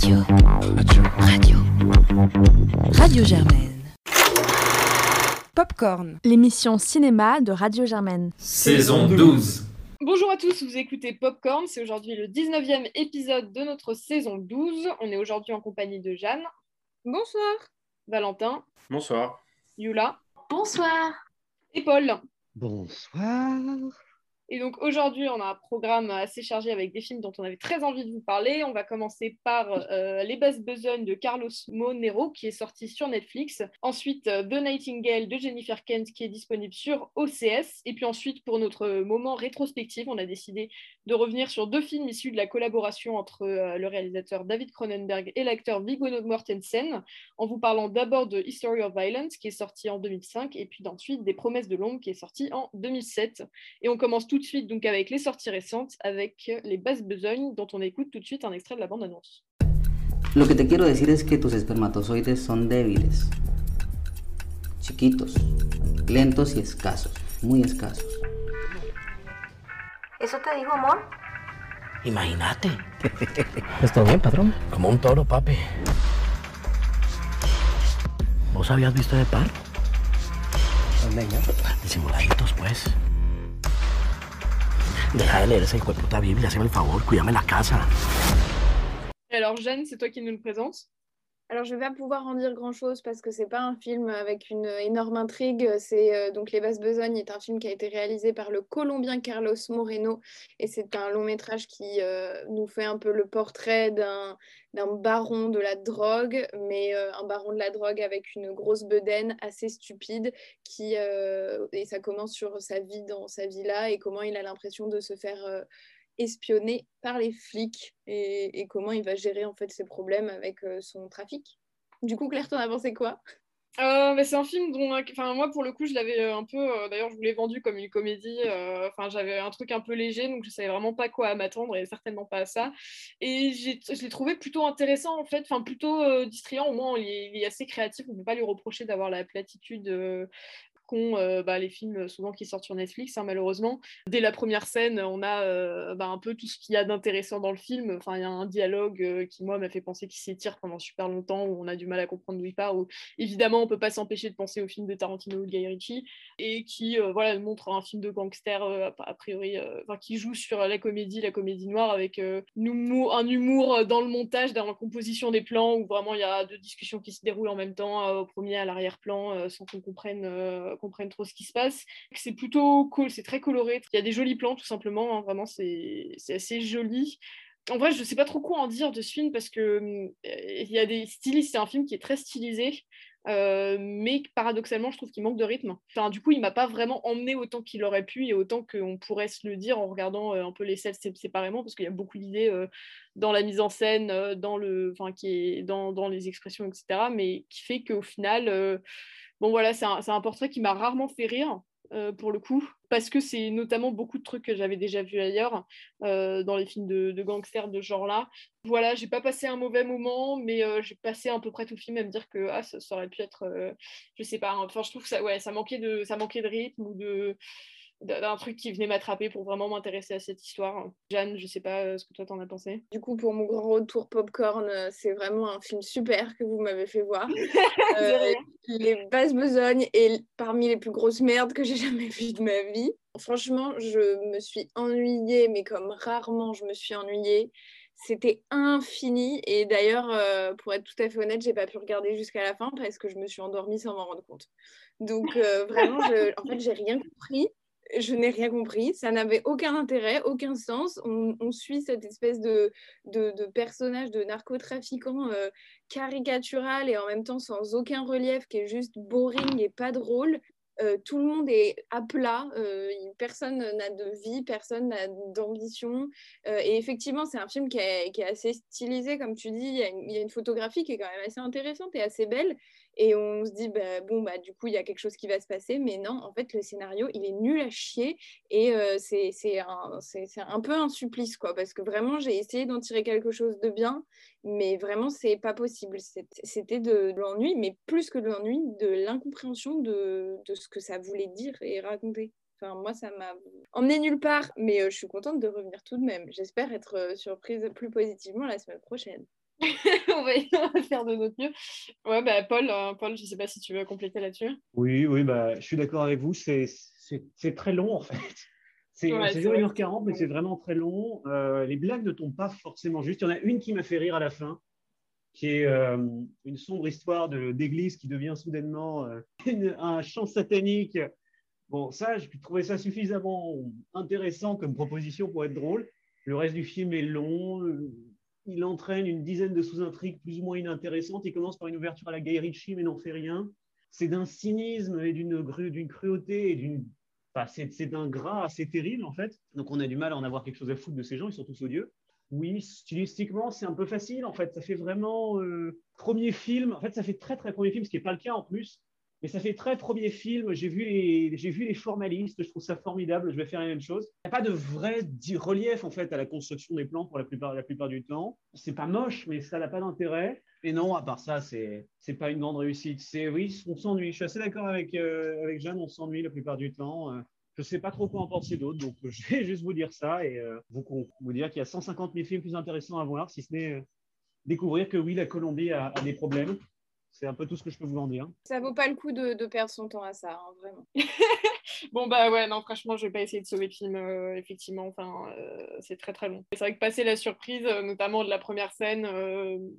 Radio. Radio. Radio. Radio Germaine. Popcorn, l'émission cinéma de Radio Germaine. Saison 12. Bonjour à tous, vous écoutez Popcorn, c'est aujourd'hui le 19e épisode de notre saison 12. On est aujourd'hui en compagnie de Jeanne. Bonsoir. Valentin. Bonsoir. Yula. Bonsoir. Et Paul. Bonsoir. Et donc aujourd'hui, on a un programme assez chargé avec des films dont on avait très envie de vous parler. On va commencer par euh, Les basses besognes de Carlos Monero qui est sorti sur Netflix. Ensuite, euh, The Nightingale de Jennifer Kent qui est disponible sur OCS. Et puis ensuite, pour notre moment rétrospectif, on a décidé de revenir sur deux films issus de la collaboration entre euh, le réalisateur David Cronenberg et l'acteur Viggo Mortensen, en vous parlant d'abord de History of Violence qui est sorti en 2005 et puis ensuite des Promesses de l'ombre qui est sorti en 2007. Et on commence tout de suite donc avec les sorties récentes, avec les basses besognes, dont on écoute tout de suite un extrait de la bande-annonce. Lo que te quiero decir es que tus espermatozoides son débiles, chiquitos, lentos y escasos, muy escasos. ¿Eso te dijo amor? Imagínate. ¿Está bien, patrón? Como un toro, papi. ¿Vos habías visto de par? Disimuladitos, pues. Deja de leer esa puta Biblia, hazme el favor, cuídame la casa. Alors Jeanne, c'est toi qui nous le présente Alors, je ne vais pas pouvoir en dire grand-chose parce que c'est pas un film avec une énorme intrigue. C'est euh, donc Les Basses Besognes est un film qui a été réalisé par le Colombien Carlos Moreno et c'est un long métrage qui euh, nous fait un peu le portrait d'un baron de la drogue, mais euh, un baron de la drogue avec une grosse bedaine assez stupide qui et ça commence sur sa vie dans sa villa et comment il a l'impression de se faire euh, espionner par les flics et, comment il va gérer en fait ses problèmes avec euh, son trafic. Du coup, Claire, t'en as pensé quoi? Euh, mais c'est un film dont, enfin moi pour le coup, je l'avais euh, un peu, euh, d'ailleurs je vous l'ai vendu comme une comédie. euh, Enfin j'avais un truc un peu léger, donc je savais vraiment pas quoi m'attendre et certainement pas à ça. Et je l'ai trouvé plutôt intéressant en fait, enfin plutôt euh, distrayant. Au moins il est, il est assez créatif. On peut pas lui reprocher d'avoir la platitude. Euh, bah, les films souvent qui sortent sur Netflix hein, malheureusement. Dès la première scène on a euh, bah, un peu tout ce qu'il y a d'intéressant dans le film. Enfin il y a un dialogue euh, qui moi m'a fait penser qu'il s'étire pendant super longtemps où on a du mal à comprendre d'où il part où évidemment, on peut pas s'empêcher de penser au film de Tarantino ou de Guy Ritchie, et qui voilà, montre un film de gangster, a, priori, qui joue sur la comédie, la comédie noire, avec un humour, un humour dans le montage, dans la composition des plans, où vraiment il y a deux discussions qui se déroulent en même temps, au premier, à l'arrière-plan, sans qu'on comprenne, euh, comprenne trop ce qui se passe. C'est plutôt cool, c'est très coloré. Il y a des jolis plans, tout simplement, hein, vraiment, c'est assez joli en vrai, je sais pas trop quoi en dire de ce film parce que hum, euh, il y a des stylistes, c'est un film qui est très stylisé, euh, mais paradoxalement, je trouve qu'il manque de rythme. Enfin, du coup, il m'a pas vraiment emmené autant qu'il aurait pu et autant qu'on pourrait se le dire en regardant euh, un peu les scènes sé- séparément, parce qu'il y a beaucoup d'idées dans la mise en scène, dans le, qui est dans, dans les expressions, etc. Mais qui fait qu'au final, bon voilà, c'est un, portrait qui m'a rarement fait rire. euh, pour le coup, parce que c'est notamment beaucoup de trucs que j'avais déjà vus ailleurs euh, dans les films de, gangsters de genre-là. Voilà, j'ai pas passé un mauvais moment, mais euh, j'ai passé à peu près tout le film à me dire que ah, ça, aurait pu être, je sais pas, enfin je trouve que ça, ça, manquait de, ça manquait de rythme ou de d'un truc qui venait m'attraper pour vraiment m'intéresser à cette histoire. Jeanne, je sais pas euh, ce que toi t'en as pensé. Du coup, pour mon grand retour popcorn, euh, c'est vraiment un film super que vous m'avez fait voir. Euh, les basses besognes est parmi les plus grosses merdes que j'ai jamais vues de ma vie. Franchement, je me suis ennuyée, mais comme rarement je me suis ennuyée. C'était infini. Et d'ailleurs, euh, pour être tout à fait honnête, j'ai pas pu regarder jusqu'à la fin parce que je me suis endormie sans m'en rendre compte. Donc euh, vraiment, je, en fait, j'ai rien compris. Je n'ai rien compris. Ça n'avait aucun intérêt, aucun sens. On, suit cette espèce de, de, personnage de narcotrafiquant euh, caricatural et en même temps sans aucun relief, qui est juste boring et pas drôle. Euh, tout le monde est à plat, euh, personne n'a de vie, personne n'a d'ambition. Et effectivement, c'est un film qui est, qui est assez stylisé, comme tu dis. Il y, il y a une photographie qui est quand même assez intéressante et assez belle. Et on se dit, bah, bon, bah, du coup, il y a quelque chose qui va se passer. Mais non, en fait, le scénario, il est nul à chier. Et euh, c'est un, un peu un supplice, quoi. Parce que vraiment, j'ai essayé d'en tirer quelque chose de bien. Mais vraiment, c'est pas possible. C'était de l'ennui, mais plus que de l'ennui, de l'incompréhension de, de ce que ça voulait dire et raconter. Enfin, moi, ça m'a emmené nulle part, mais euh, je suis contente de revenir tout de même. J'espère être euh, surprise plus positivement la semaine prochaine. on, va, on va faire de notre mieux. Ouais, bah, Paul, euh, Paul, je sais pas si tu veux compléter là-dessus. Oui, oui, bah, je suis d'accord avec vous. C'est très long, en fait. C'est Ouais, c'est c'est vrai. 1h40, mais c'est vraiment très long. Euh, les blagues ne tombent pas forcément juste. Il y en a une qui m'a fait rire à la fin, qui est euh, une sombre histoire de- d'église qui devient soudainement euh, une- un chant satanique. Bon, ça, je trouvais ça suffisamment intéressant comme proposition pour être drôle. Le reste du film est long. Il entraîne une dizaine de sous-intrigues plus ou moins inintéressantes. Il commence par une ouverture à la Guy Ritchie, mais n'en fait rien. C'est d'un cynisme et d'une cruauté et d'une. c'est d'un gras assez terrible, en fait. Donc, on a du mal à en avoir quelque chose à foutre de ces gens. Ils sont tous odieux. Oui, stylistiquement, c'est un peu facile, en fait. Ça fait vraiment euh, premier film. En fait, ça fait très, très premier film, ce qui n'est pas le cas en plus. Mais ça fait très premier film. J'ai vu, les, formalistes. Je trouve ça formidable. Je vais faire la même chose. Il n'y a pas de vrai relief, en fait, à la construction des plans pour la plupart, du temps. C'est pas moche, mais ça n'a pas d'intérêt. Et non, à part ça, c'est c'est pas une grande réussite. C'est oui, on s'ennuie. Je suis assez d'accord avec, euh, Jeanne, on s'ennuie la plupart du temps. Euh, je sais pas trop quoi en penser d'autre, donc je vais juste vous dire ça et euh, vous, dire qu'il y a 150 000 films plus intéressants à voir, si ce n'est euh, découvrir que oui, la Colombie a des problèmes. C'est un peu tout ce que je peux vous en dire. Ça vaut pas le coup de, perdre son temps à ça, hein, vraiment. Bon bah ouais, non, franchement, je vais pas essayer de sauver le film, euh, effectivement, euh, c'est très très long. C'est vrai que passer la surprise, euh, notamment de la première scène,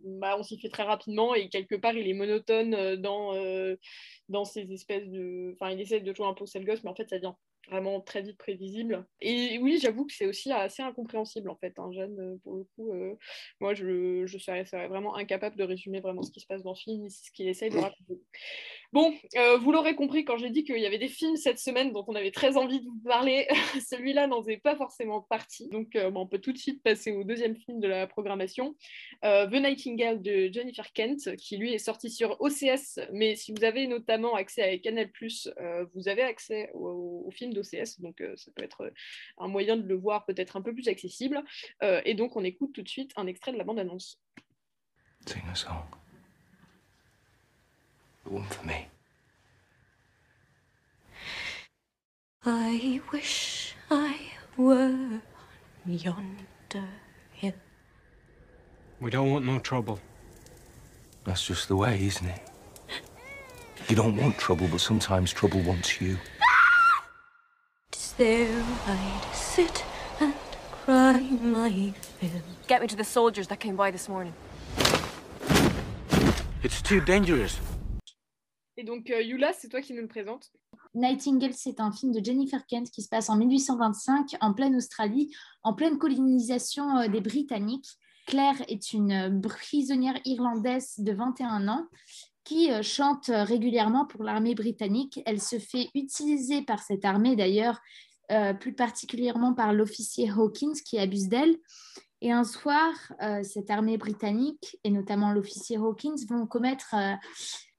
bah, on s'y fait très rapidement et quelque part, il est monotone dans, dans ces espèces de... Enfin, il essaie de jouer un peu au gosse, mais en fait, ça devient vraiment très vite prévisible. Et oui, j'avoue que c'est aussi assez incompréhensible, en fait, hein, Jeanne, euh, pour le coup. euh, moi, je, je serais, serais vraiment incapable de résumer vraiment ce qui se passe dans le film, ce qu'il essaye de raconter. Bon, euh, vous l'aurez compris quand j'ai dit qu'il y avait des films cette semaine dont on avait très envie de vous parler. Celui-là n'en faisait pas forcément partie. Donc, euh, on peut tout de suite passer au deuxième film de la programmation, euh, The Nightingale de Jennifer Kent, qui lui est sorti sur OCS. Mais si vous avez notamment accès à Canal, vous avez accès au, au film d'OCS. Donc, ça peut être un moyen de le voir peut-être un peu plus accessible. Et donc, on écoute tout de suite un extrait de la bande-annonce. Sing a. The one for me. I wish I were on yonder hill. We don't want no trouble. That's just the way, isn't it? You don't want trouble, but sometimes trouble wants you. Tis there I'd sit and cry my fill. Get me to the soldiers that came by this morning. It's too dangerous. Et donc, euh, Yula, c'est toi qui nous le présente. Nightingale, c'est un film de Jennifer Kent qui se passe en 1825 en pleine Australie, en pleine colonisation euh, des Britanniques. Claire est une euh, prisonnière irlandaise de 21 ans qui chante régulièrement pour l'armée britannique. Elle se fait utiliser par cette armée d'ailleurs, plus particulièrement par l'officier Hawkins qui abuse d'elle. Et un soir, cette armée britannique, et notamment l'officier Hawkins, vont commettre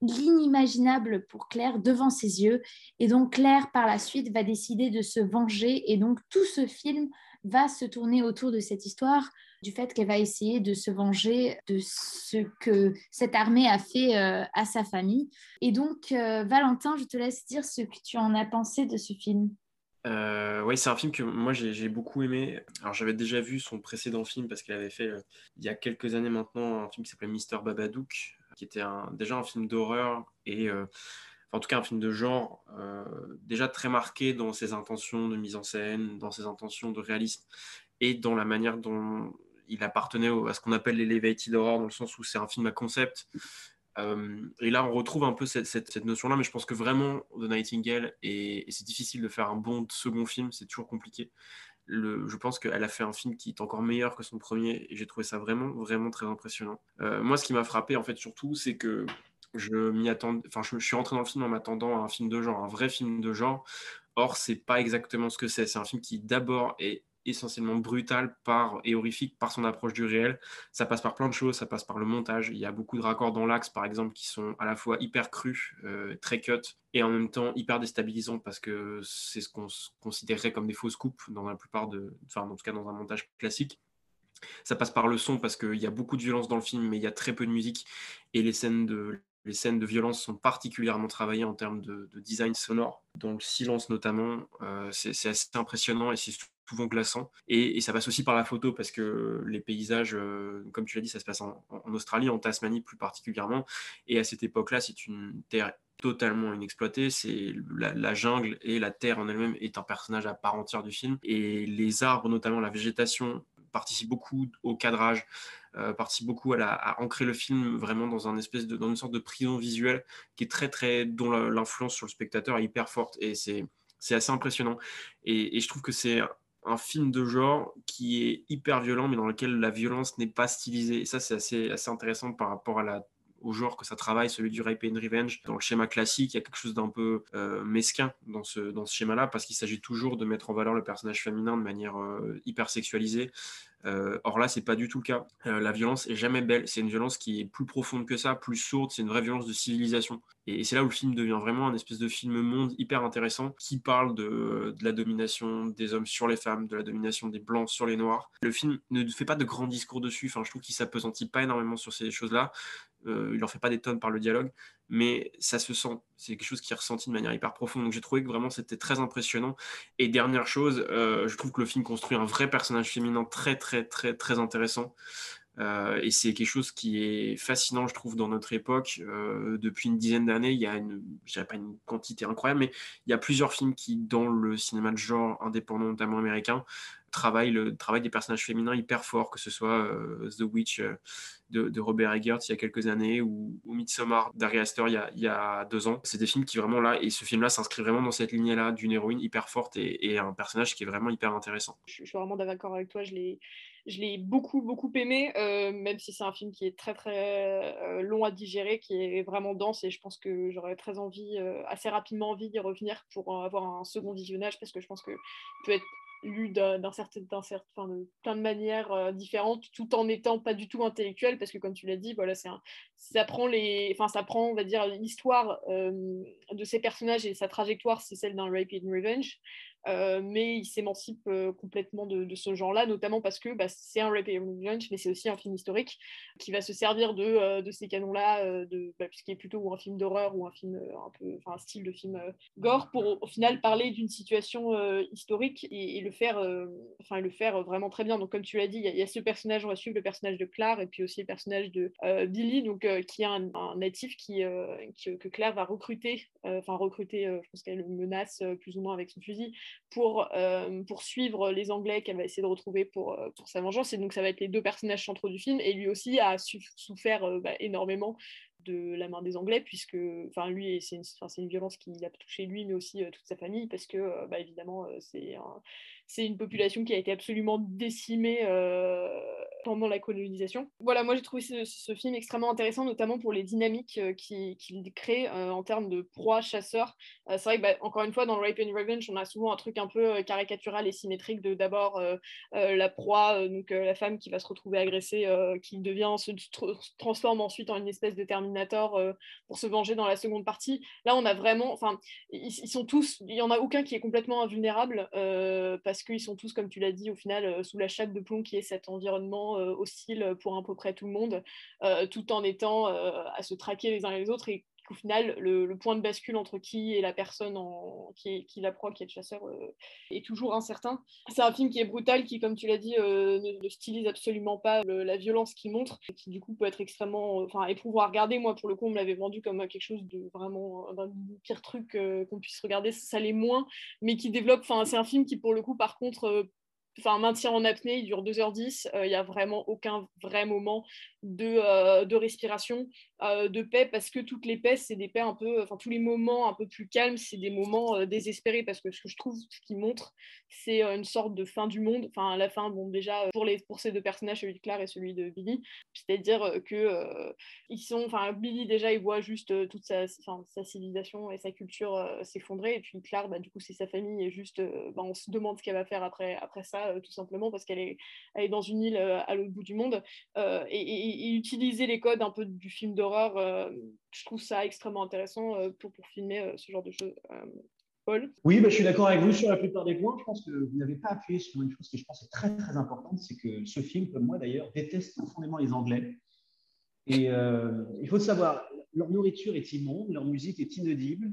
l'inimaginable pour Claire devant ses yeux. Et donc Claire, par la suite, va décider de se venger. Et donc tout ce film va se tourner autour de cette histoire, du fait qu'elle va essayer de se venger de ce que cette armée a fait euh, à sa famille. Et donc, euh, Valentin, je te laisse dire ce que tu en as pensé de ce film. Euh, oui, c'est un film que moi j'ai beaucoup aimé. Alors j'avais déjà vu son précédent film parce qu'il avait fait euh, il y a quelques années maintenant un film qui s'appelait Mister Babadook, qui était déjà un film d'horreur et euh, en tout cas un film de genre euh, déjà très marqué dans ses intentions de mise en scène, dans ses intentions de réalisme et dans la manière dont il appartenait à ce qu'on appelle l'elevated horror dans le sens où c'est un film à concept. Euh, et là, on retrouve un peu cette, notion-là, mais je pense que vraiment, The Nightingale, et c'est difficile de faire un bon second film, c'est toujours compliqué. Je pense qu'elle a fait un film qui est encore meilleur que son premier, et j'ai trouvé ça vraiment, vraiment très impressionnant. Euh, moi, ce qui m'a frappé, en fait, surtout, c'est que je m'y enfin, je, je suis rentré dans le film en m'attendant à un film de genre, un vrai film de genre. Or, c'est pas exactement ce que c'est. C'est un film qui, d'abord, est essentiellement brutal par, et horrifique par son approche du réel. Ça passe par plein de choses, ça passe par le montage. Il y a beaucoup de raccords dans l'axe, par exemple, qui sont à la fois hyper crus, euh, très cut, et en même temps hyper déstabilisants parce que c'est ce qu'on considérerait comme des fausses coupes dans la plupart de, enfin, en tout cas dans un montage classique. Ça passe par le son parce qu'il y a beaucoup de violence dans le film, mais il y a très peu de musique. Et les scènes de, les scènes de violence sont particulièrement travaillées en termes de, de design sonore. Dans le silence notamment, euh, c'est assez impressionnant et c'est souvent glaçant. Et, ça passe aussi par la photo parce que les paysages, comme tu l'as dit, ça se passe en, Australie, en Tasmanie plus particulièrement. Et à cette époque-là, c'est une terre totalement inexploitée. C'est la, jungle et la terre en elle-même est un personnage à part entière du film. Et les arbres, notamment la végétation, participent beaucoup au cadrage, euh, participent beaucoup à, ancrer le film vraiment dans un espèce de dans une sorte de prison visuelle qui est très très dont l'influence sur le spectateur est hyper forte et c'est c'est assez impressionnant. Et, je trouve que c'est un film de genre qui est hyper violent, mais dans lequel la violence n'est pas stylisée. Et ça, c'est assez, assez intéressant par rapport au genre que ça travaille, celui du rape and revenge. Dans le schéma classique, il y a quelque chose d'un peu euh, mesquin dans ce, dans ce schéma-là, parce qu'il s'agit toujours de mettre en valeur le personnage féminin de manière euh, hyper sexualisée. Euh, or là, c'est pas du tout le cas. la violence est jamais belle. C'est une violence qui est plus profonde que ça, plus sourde. C'est une vraie violence de civilisation. Et, c'est là où le film devient vraiment un espèce de film monde hyper intéressant qui parle de, la domination des hommes sur les femmes, de la domination des blancs sur les noirs. Le film ne fait pas de grands discours dessus. Enfin, je trouve qu'il s'apesantit pas énormément sur ces choses-là. Euh, il n'en fait pas des tonnes par le dialogue, mais ça se sent. C'est quelque chose qui est ressenti de manière hyper profonde. Donc j'ai trouvé que vraiment c'était très impressionnant. Et dernière chose, euh, je trouve que le film construit un vrai personnage féminin très très très très intéressant. Euh, et c'est quelque chose qui est fascinant, je trouve, dans notre époque. depuis une dizaine d'années, il y a une, je dirais pas une quantité incroyable, mais il y a plusieurs films qui, dans le cinéma de genre indépendant, notamment américain, travaillent le travail des personnages féminins hyper fort, que ce soit The Witch de, Robert Eggert il y a quelques années ou, Midsommar d'Ari Aster il y, a, deux ans. C'est des films qui vraiment là, et ce film-là s'inscrit vraiment dans cette lignée-là d'une héroïne hyper forte et, un personnage qui est vraiment hyper intéressant. Je, suis vraiment d'accord avec toi, je l'ai je l'ai beaucoup beaucoup aimé euh, même si c'est un film qui est très très euh, long à digérer qui est vraiment dense et je pense que j'aurais très envie euh, assez rapidement envie d'y revenir pour avoir un second visionnage parce que je pense que peut être lu d'un certain, certain de plein de manières euh, différentes, tout en étant pas du tout intellectuel, parce que comme tu l'as dit, voilà, c'est ça prend les, enfin ça prend, on va dire, l'histoire euh, de ces personnages et sa trajectoire, c'est celle d'un Rape and Revenge, mais il s'émancipe euh, complètement de, ce genre-là, notamment parce que bah, c'est un Rape Revenge, mais c'est aussi un film historique qui va se servir de, euh, de ces canons-là, bah, puisqu'il est plutôt un film d'horreur ou un film un peu, enfin un style de film gore, pour au final parler d'une situation historique et, le faire, enfin le faire vraiment très bien. Donc comme tu l'as dit, il y, a ce personnage, on va suivre le personnage de Claire et puis aussi le personnage de Billy, donc qui est un, natif que Claire va recruter, enfin recruter, je pense qu'elle le menace plus ou moins avec son fusil pour euh, poursuivre les Anglais qu'elle va essayer de retrouver pour, euh, pour sa vengeance. Et donc, ça va être les deux personnages centraux du film. Et lui aussi a souffert euh, bah, énormément de la main des Anglais, puisque, lui, c'est une, une, violence qui a touché lui, mais aussi toute sa famille, parce que, bah, évidemment, c'est c'est une population qui a été absolument décimée euh, pendant la colonisation. Voilà, moi j'ai trouvé ce, film extrêmement intéressant, notamment pour les dynamiques euh, qu'il crée euh, en termes de proie chasseur. c'est vrai que, bah, encore une fois, dans Rape and Revenge, on a souvent un truc un peu caricatural et symétrique de d'abord la proie, donc la femme qui va se retrouver agressée, qui devient, se transforme ensuite en une espèce de Terminator pour se venger dans la seconde partie. Là, on a vraiment, enfin, ils, sont tous, il n'y en a aucun qui est complètement invulnérable qu'ils sont tous, comme tu l'as dit, au final, euh, sous la chape de plomb qui est cet environnement euh, hostile pour à peu près tout le monde, euh, tout en étant à se traquer les uns les autres final, le, point de bascule entre qui est la personne qui, est, qui la proie, qui est le chasseur, est toujours incertain. C'est un film qui est brutal, qui, comme tu l'as dit, ne, stylise absolument pas la violence qu'il montre, et qui du coup peut être extrêmement enfin, éprouvant à regarder. Moi, pour le coup, on me l'avait vendu comme quelque chose de vraiment d'un pire truc qu'on puisse regarder. Ça l'est moins, mais qui développe. Enfin, c'est un film qui, pour le coup, par contre, enfin, maintien en apnée, il dure 2h10, il n'y a vraiment aucun vrai moment de, de respiration. Euh, de paix parce que toutes les paix, c'est des paix un peu, enfin tous les moments un peu plus calmes, c'est des moments euh, désespérés parce que ce que je trouve, ce qui montre, c'est euh, une sorte de fin du monde. Enfin, la fin, bon, déjà pour, les, pour ces deux personnages, celui de Claire et celui de Billy, c'est-à-dire que ils sont, enfin, Billy déjà, il voit juste toute sa, sa civilisation et sa culture s'effondrer, et puis Claire, bah, du coup, c'est sa famille, et juste, bah, on se demande ce qu'elle va faire après, après ça, tout simplement parce qu'elle est, elle est dans une île à l'autre bout du monde, et, et, utiliser les codes un peu du film d'horreur euh, je trouve ça extrêmement intéressant euh, pour, pour filmer euh, ce genre de choses. Paul Oui, bah, je suis d'accord avec vous sur la plupart des points. Je pense que vous n'avez pas appuyé sur une chose qui, je pense, est très très importante, c'est que ce film, comme moi d'ailleurs, déteste profondément les Anglais. Et il faut savoir, leur nourriture est immonde, leur musique est inaudible,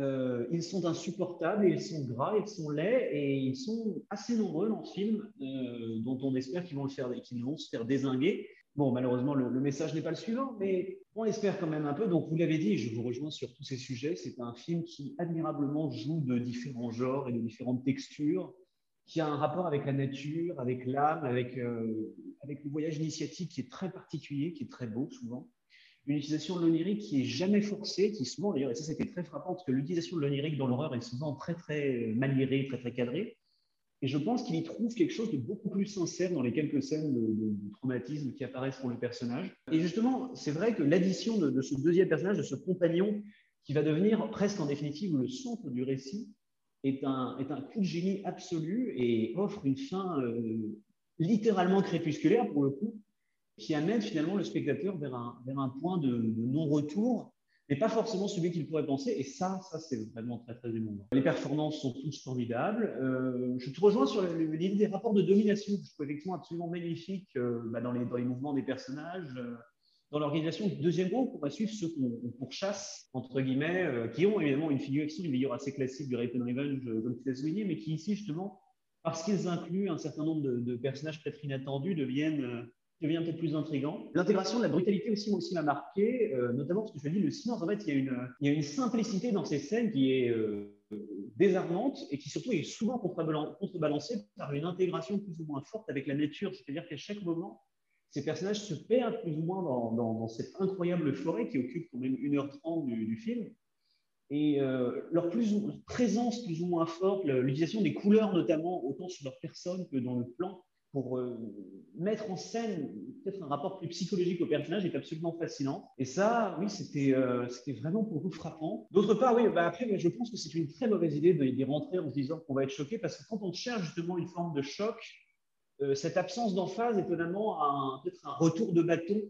Euh, ils sont insupportables, ils sont gras, ils sont laids et ils sont assez nombreux dans ce film, euh, dont on espère qu'ils vont, le vont se faire désinguer. Bon, malheureusement, le, le message n'est pas le suivant, mais on espère quand même un peu. Donc, vous l'avez dit, je vous rejoins sur tous ces sujets. C'est un film qui admirablement joue de différents genres et de différentes textures, qui a un rapport avec la nature, avec l'âme, avec, euh, avec le voyage initiatique qui est très particulier, qui est très beau souvent une utilisation de l'onirique qui est jamais forcée, qui souvent d'ailleurs, et ça c'était très frappant, parce que l'utilisation de l'onirique dans l'horreur est souvent très très maniérée, très très cadrée. Et je pense qu'il y trouve quelque chose de beaucoup plus sincère dans les quelques scènes de, traumatisme qui apparaissent pour le personnage. Et justement, c'est vrai que l'addition de, de, ce deuxième personnage, de ce compagnon, qui va devenir presque en définitive le centre du récit, est un, est un coup de génie absolu et offre une fin euh, littéralement crépusculaire pour le coup, qui amène finalement le spectateur vers un, vers un point de, non-retour, mais pas forcément celui qu'il pourrait penser. Et ça, ça c'est vraiment très, très émouvant. Les performances sont toutes formidables. Euh, je te rejoins sur l'idée des rapports de domination, que je trouve effectivement absolument magnifique euh, bah, dans, les, dans les mouvements des personnages. Euh, dans l'organisation du deuxième groupe, on va suivre ceux qu'on pourchasse, entre guillemets, qui ont évidemment une figuration, une figure assez classique du Rape and Revenge, comme tu l'as souligné, mais qui ici, justement, parce qu'ils incluent un certain nombre de, personnages peut-être inattendus, deviennent devient peut-être plus intrigant. L'intégration de la brutalité aussi, aussi m'a marqué, euh, notamment parce que je dis, le silence, en fait, il y, a une, simplicité dans ces scènes qui est euh, désarmante et qui surtout est souvent contrebalancée par une intégration plus ou moins forte avec la nature. C'est-à-dire qu'à chaque moment, ces personnages se perdent plus ou moins dans, cette incroyable forêt qui occupe quand même 1h30 du, film. Et euh, leur présence plus ou moins forte, l'utilisation des couleurs notamment, autant sur leur personne que dans le plan, pour euh, mettre en scène peut-être un rapport plus psychologique au personnage est absolument fascinant. Et ça, oui, c'était euh, vraiment pour vous frappant. D'autre part, oui, bah après, je pense que c'est une très mauvaise idée d'y rentrer en se disant qu'on va être choqué, parce que quand on cherche justement une forme de choc, euh, cette absence d'emphase, étonnamment, peut-être un retour de bâton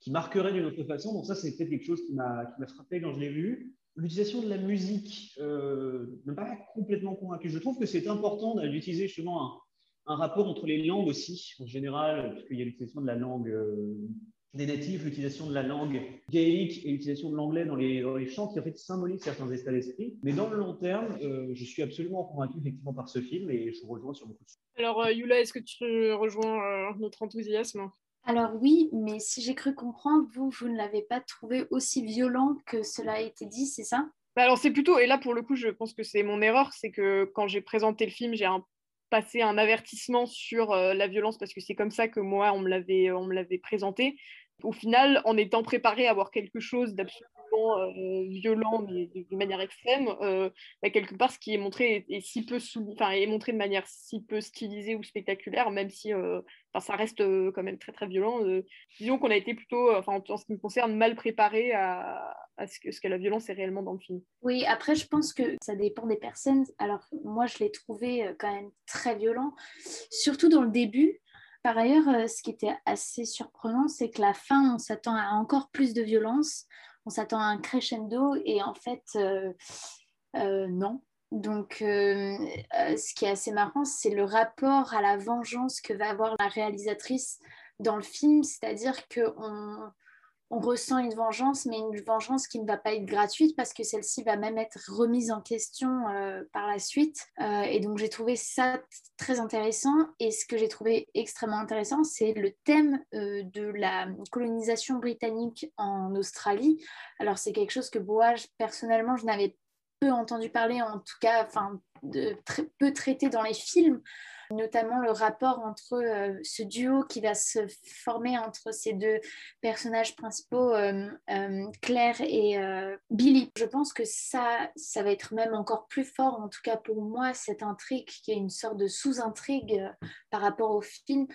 qui marquerait d'une autre façon. Donc ça, c'est peut-être quelque chose qui m'a frappé quand je l'ai vu. L'utilisation de la musique euh, ne m'a pas complètement convaincu. Je trouve que c'est important d'utiliser justement un, un rapport entre les langues aussi, en général, puisqu'il y a l'utilisation de la langue euh, des natifs, l'utilisation de la langue gaélique et l'utilisation de l'anglais dans les, dans les, chants qui en fait symbolisent certains états d'esprit. Mais dans le long terme, euh, je suis absolument convaincu effectivement par ce film et je vous rejoins sur beaucoup de choses. Alors euh, Yula, est-ce que tu rejoins euh, notre enthousiasme? Alors oui, mais si j'ai cru comprendre, vous, vous ne l'avez pas trouvé aussi violent que cela a été dit, c'est ça? Bah alors c'est plutôt, et là pour le coup je pense que c'est mon erreur, c'est que quand j'ai présenté le film, j'ai un passer un avertissement sur euh, la violence parce que c'est comme ça que moi on me l'avait on me l'avait présenté. Au final en étant préparé à voir quelque chose d'absolument euh, violent mais de, manière extrême euh, bah, quelque part ce qui est montré est, si peu enfin est montré de manière si peu stylisée ou spectaculaire même si euh, ça reste quand même très très violent. Disons qu'on a été plutôt enfin en, ce qui me concerne mal préparé à, à ce, que, la violence est réellement dans le film. Oui, après, je pense que ça dépend des personnes. Alors, moi, je l'ai trouvé quand même très violent, surtout dans le début. Par ailleurs, ce qui était assez surprenant, c'est que la fin, on s'attend à encore plus de violence, on s'attend à un crescendo, et en fait, euh, euh, non. Donc, euh, ce qui est assez marrant, c'est le rapport à la vengeance que va avoir la réalisatrice dans le film, c'est-à-dire qu'on on ressent une vengeance, mais une vengeance qui ne va pas être gratuite parce que celle-ci va même être remise en question euh, par la suite. Euh, et donc j'ai trouvé ça très intéressant. Et ce que j'ai trouvé extrêmement intéressant, c'est le thème euh, de la colonisation britannique en Australie. Alors c'est quelque chose que moi, personnellement, je n'avais peu entendu parler, en tout cas, enfin, très, peu traité dans les films notamment le rapport entre euh, ce duo qui va se former entre ces deux personnages principaux, euh, euh, Claire et Billy. Je pense que ça, ça va être même encore plus fort, en tout cas pour moi, cette intrigue qui est une sorte de sous-intrigue par rapport au film.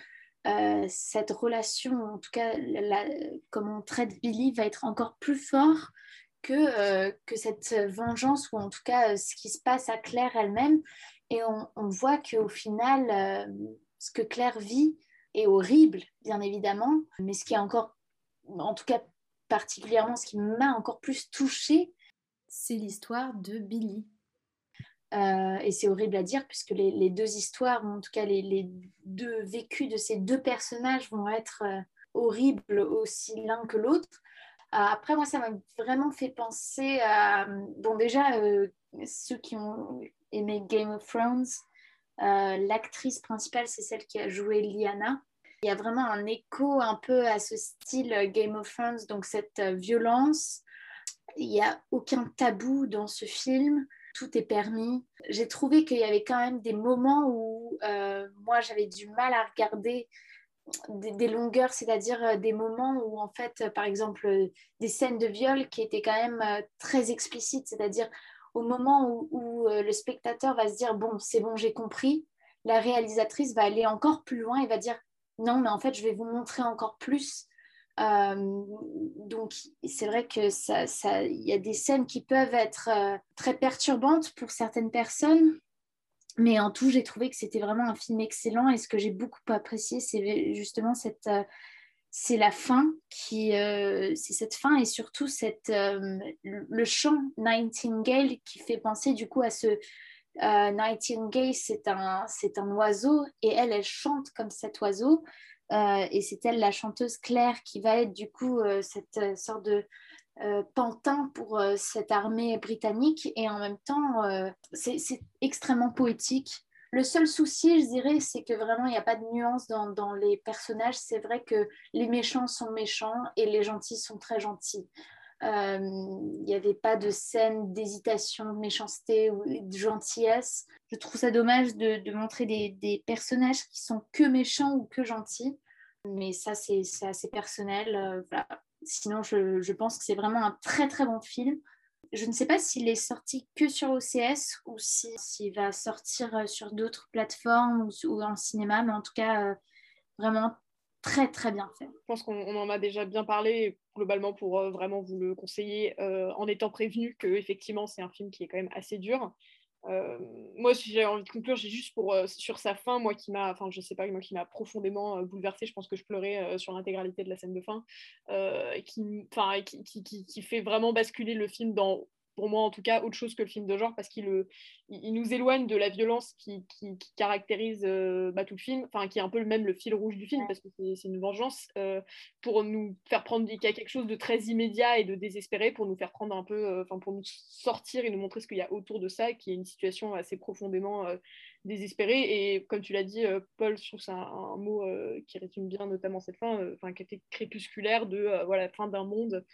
cette relation, en tout cas, la, comme on traite Billy, va être encore plus fort que, que cette vengeance, ou en tout cas ce qui se passe à Claire elle-même. Et on, on voit qu'au final, euh, ce que Claire vit est horrible, bien évidemment, mais ce qui est encore, en tout cas particulièrement, ce qui m'a encore plus touchée, c'est l'histoire de Billy. Euh, et c'est horrible à dire puisque les, deux histoires, en tout cas les, les, deux vécus de ces deux personnages vont être euh, horribles aussi l'un que l'autre. après, moi, ça m'a vraiment fait penser à. Bon, déjà, ceux qui ont aimé Game of Thrones, l'actrice principale, c'est celle qui a joué Lyanna. Il y a vraiment un écho un peu à ce style Game of Thrones, donc cette violence. Il n'y a aucun tabou dans ce film tout est permis. J'ai trouvé qu'il y avait quand même des moments où euh, moi j'avais du mal à regarder des, longueurs, c'est-à-dire euh, des moments où en fait, par exemple, des scènes de viol qui étaient quand même euh, très explicites, c'est-à-dire au moment où, le spectateur va se dire bon, c'est bon, j'ai compris, la réalisatrice va aller encore plus loin et va dire non, mais en fait, je vais vous montrer encore plus euh, donc, c'est vrai que ça, ça, y a des scènes qui peuvent être euh, très perturbantes pour certaines personnes. Mais en tout, j'ai trouvé que c'était vraiment un film excellent. Et ce que j'ai beaucoup apprécié, c'est justement cette, euh, c'est la fin qui, c'est cette fin et surtout cette, le chant Nightingale qui fait penser du coup à ce Nightingale, c'est un, c'est un oiseau et elle, elle chante comme cet oiseau. Euh, et c'est elle, la chanteuse Claire, qui va être du coup euh, cette euh, sorte de pantin pour cette armée britannique. Et en même temps, c'est extrêmement poétique. Le seul souci, je dirais, c'est que vraiment, il n'y a pas de nuance dans, les personnages. C'est vrai que les méchants sont méchants et les gentils sont très gentils. Il n'y avait pas de scène d'hésitation, de méchanceté ou de gentillesse. Je trouve ça dommage de, montrer des, personnages qui sont que méchants ou que gentils. Mais ça, c'est assez personnel. Euh. Sinon, je, pense que c'est vraiment un très très bon film. Je ne sais pas s'il est sorti que sur OCS ou s'il va sortir euh, sur d'autres plateformes ou, en cinéma, mais en tout cas, euh, vraiment très très bien fait. Je pense qu'on en a déjà bien parlé globalement pour euh, vraiment vous le conseiller en étant prévenu que effectivement c'est un film qui est quand même assez dur. Euh, moi, si j'ai envie de conclure, j'ai juste pour sur sa fin, moi qui m'a, enfin je sais pas, moi qui m'a profondément bouleversé. Je pense que je pleurais sur l'intégralité de la scène de fin, qui, qui, qui, qui, fait vraiment basculer le film dans pour moi en tout cas, autre chose que le film de genre, parce qu'il il nous éloigne de la violence qui, qui, caractérise euh, bah, tout le film, enfin qui est un peu le même le fil rouge du film, parce que c'est une vengeance, euh, pour nous faire prendre qu'il y a quelque chose de très immédiat et de désespéré, pour nous faire prendre un peu, euh, enfin pour nous sortir et nous montrer ce qu'il y a autour de ça, qui est une situation assez profondément désespérée. Et comme tu l'as dit, Paul, je trouve c'est un, mot qui résume bien notamment cette fin, enfin qui était crépusculaire de voilà, fin d'un monde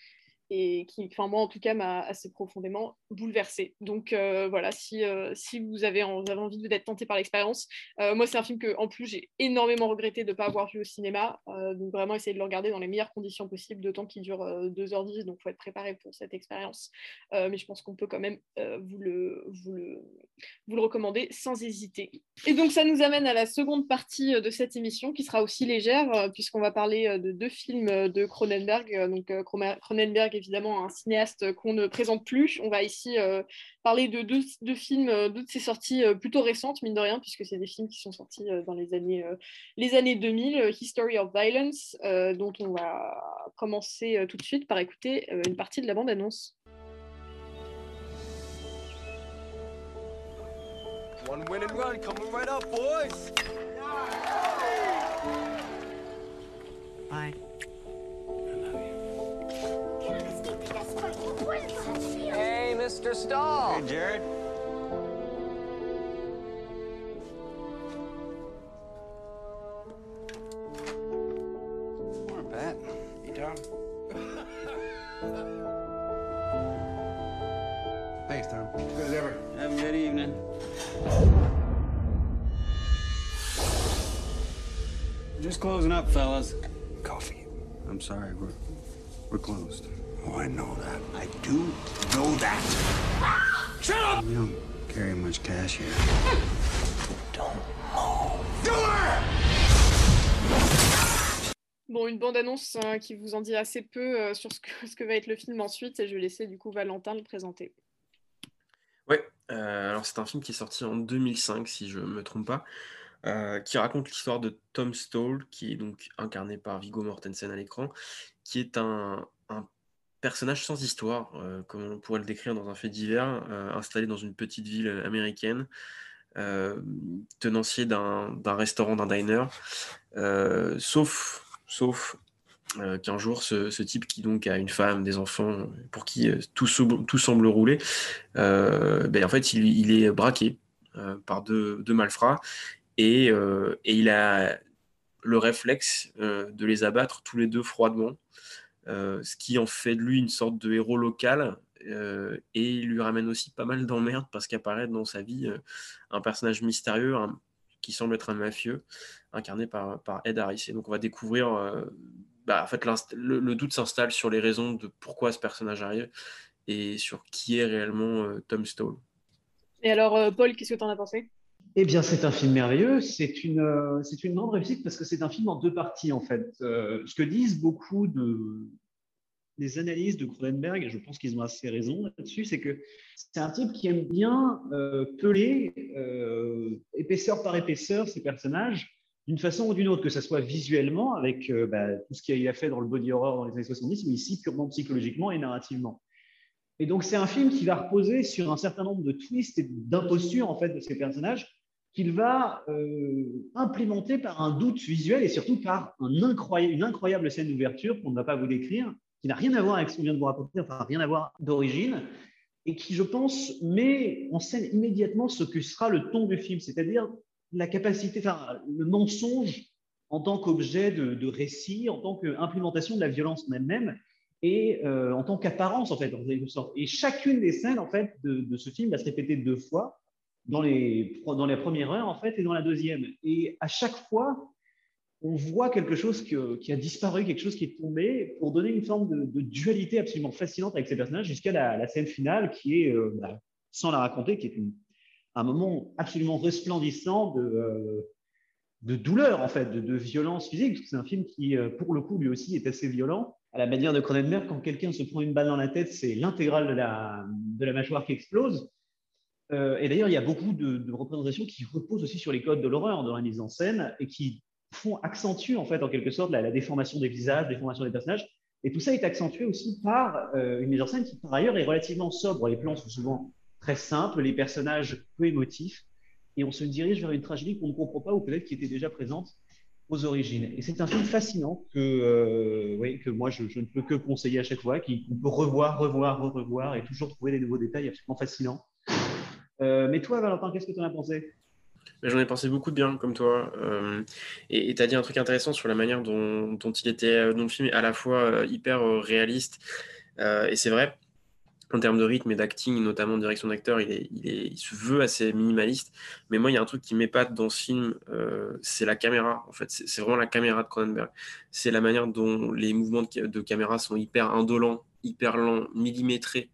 et qui, enfin moi en tout cas, m'a assez profondément bouleversée. Donc euh, voilà, si, euh, si vous, avez, avez envie d'être tenté par l'expérience, euh, moi c'est un film que en plus j'ai énormément regretté de ne pas avoir vu au cinéma, donc vraiment essayer de le regarder dans les meilleures conditions possibles, d'autant qu'il dure 2h10, donc il faut être préparé pour cette expérience. mais je pense qu'on peut quand même vous, le, vous, le, vous le recommander sans hésiter. Et donc ça nous amène à la seconde partie de cette émission qui sera aussi légère, puisqu'on va parler de deux films de Cronenberg. Donc Cronenberg évidemment un cinéaste qu'on ne présente plus. On va ici euh, parler de deux, films, euh, deux de ses sorties euh, plutôt récentes, mine de rien, puisque c'est des films qui sont sortis dans les années, les années 2000, History of Violence, dont on va commencer tout de suite par écouter une partie de la bande-annonce. One win and run coming right up, boys. Bye. Mr. Stahl. Hey, Jared. More bat. Hey, Tom. Thanks, Tom. Good as ever. Have a good evening. Just closing up, fellas. Coffee. I'm sorry, we're, we're closed. Oh, I know that. I do know that. Shut up! We don't carry much cash here. Don't Bon, une bande-annonce hein, qui vous en dit assez peu euh, sur ce que, ce que, va être le film ensuite, et je vais laisser du coup Valentin le présenter. Ouais, euh, alors c'est un film qui est sorti en 2005, si je ne me trompe pas, euh, qui raconte l'histoire de Tom Stall, qui est donc incarné par Viggo Mortensen à l'écran, qui est un personnage sans histoire, euh, comme on pourrait le décrire dans un fait divers, euh, installé dans une petite ville américaine, euh, tenancier d'un restaurant, d'un diner, sauf, sauf qu'un jour, ce, ce, type qui donc a une femme, des enfants, pour qui tout, tout, semble rouler, ben, en fait, il, il est braqué par deux, deux, malfrats et, et, il a le réflexe de les abattre tous les deux froidement, ce qui en fait de lui une sorte de héros local. et il lui ramène aussi pas mal d'emmerdes parce qu'apparaît dans sa vie un personnage mystérieux qui semble être un mafieux, incarné par, par Ed Harris. Et donc on va découvrir bah, en fait, le, le, doute s'installe sur les raisons de pourquoi ce personnage arrive et sur qui est réellement euh, Tom Stowell. Et alors, euh, Paul, qu'est-ce que tu en as pensé? Eh bien, c'est un film merveilleux. C'est une, euh, c'est une grande réussite parce que c'est un film en deux parties, en fait. Euh, ce que disent beaucoup de, des analyses de Cronenberg, et je pense qu'ils ont assez raison là-dessus, c'est que c'est un type qui aime bien peler épaisseur par épaisseur ces personnages d'une façon ou d'une autre, que ce soit visuellement, avec euh, bah, tout ce qu'il a fait dans le body horror dans les années 70, mais ici purement psychologiquement et narrativement. Et donc, c'est un film qui va reposer sur un certain nombre de twists et d'impostures en fait, de ces personnages qu'il va euh, implémenter par un doute visuel et surtout par une incroyable scène d'ouverture qu'on ne va pas vous décrire, qui n'a rien à voir avec ce qu'on vient de vous raconter, enfin rien à voir d'origine, et qui, je pense, met en scène immédiatement ce que sera le ton du film, c'est-à-dire la capacité, enfin, le mensonge en tant qu'objet de, récit, en tant qu'implémentation de la violence elle-même et euh, en tant qu'apparence, en fait. Et chacune des scènes, en fait, de, ce film va se répéter deux fois, dans les, dans les premières heures, en fait, et dans la deuxième. Et à chaque fois, on voit quelque chose que, qui a disparu, quelque chose qui est tombé, pour donner une forme de, dualité absolument fascinante avec ces personnages, jusqu'à la, la, scène finale, qui est, euh, bah, sans la raconter, qui est un moment absolument resplendissant de, euh, de douleur, en fait, de, de violence physique. C'est un film qui, euh, pour le coup, lui aussi, est assez violent. À la manière de Cronenberg, quand quelqu'un se prend une balle dans la tête, c'est l'intégrale de la, de la mâchoire qui explose. Euh, et d'ailleurs, il y a beaucoup de, représentations qui reposent aussi sur les codes de l'horreur dans la mise en scène et qui font accentuer, en fait, en quelque sorte, la, déformation des visages, la déformation des personnages. Et tout ça est accentué aussi par euh, une mise en scène qui, par ailleurs, est relativement sobre. Les plans sont souvent très simple, les personnages peu émotifs, et on se dirige vers une tragédie qu'on ne comprend pas ou peut-être qui était déjà présente aux origines. Et c'est un film fascinant que, euh, oui, que moi je, ne peux que conseiller à chaque fois, qu'on peut revoir, revoir, revoir et toujours trouver des nouveaux détails absolument fascinants. Euh, mais toi, Valentin, qu'est-ce que tu en as pensé? J'en ai pensé beaucoup de bien, comme toi. Euh, et tu as dit un truc intéressant sur la manière dont, il était, dont le film est à la fois euh, hyper euh, réaliste. et c'est vrai, en termes de rythme et d'acting, notamment de direction d'acteur, il, il, il, se veut assez minimaliste. Mais moi, il y a un truc qui m'épate dans ce film, euh, c'est la caméra. En fait, c'est vraiment la caméra de Cronenberg. C'est la manière dont les mouvements de, caméra sont hyper indolents, hyper lents, millimétrés.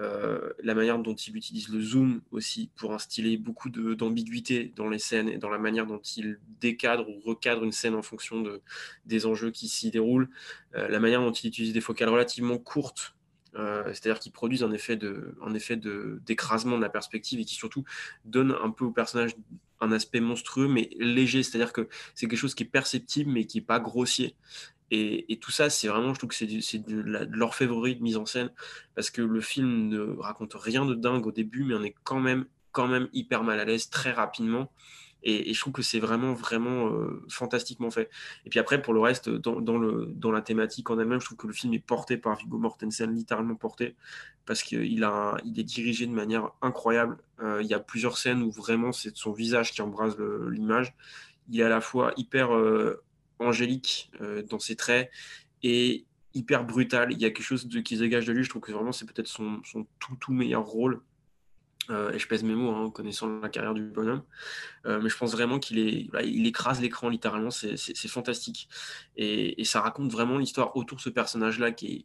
Euh, la manière dont il utilise le zoom aussi pour instiller beaucoup d'ambiguïté dans les scènes et dans la manière dont il décadre ou recadre une scène en fonction de, des enjeux qui s'y déroulent. Euh, la manière dont il utilise des focales relativement courtes euh, c'est-à-dire qu'ils produisent un effet effet de d'écrasement de la perspective et qui surtout donne un peu au personnage un aspect monstrueux mais léger. C'est-à-dire que c'est quelque chose qui est perceptible mais qui est pas grossier. Et, tout ça, c'est vraiment, je trouve que c'est de, de l'orfèvrerie de mise en scène parce que le film ne raconte rien de dingue au début, mais on est quand même, quand même hyper mal à l'aise très rapidement. Et, je trouve que c'est vraiment, vraiment euh, fantastiquement fait. Et puis après, pour le reste, dans, la thématique en elle-même, je trouve que le film est porté par Viggo Mortensen, littéralement porté, parce qu'il est dirigé de manière incroyable. Euh, il y a plusieurs scènes où vraiment c'est son visage qui embrase l'image. Il est à la fois hyper euh, angélique euh, dans ses traits et hyper brutal. Il y a quelque chose qui se dégage de lui. Je trouve que vraiment c'est peut-être son, tout, tout meilleur rôle. Euh, et je pèse mes mots hein, en connaissant la carrière du bonhomme. Euh, mais je pense vraiment qu'il est, il écrase l'écran littéralement, c'est fantastique. Et, et, ça raconte vraiment l'histoire autour de ce personnage-là qui est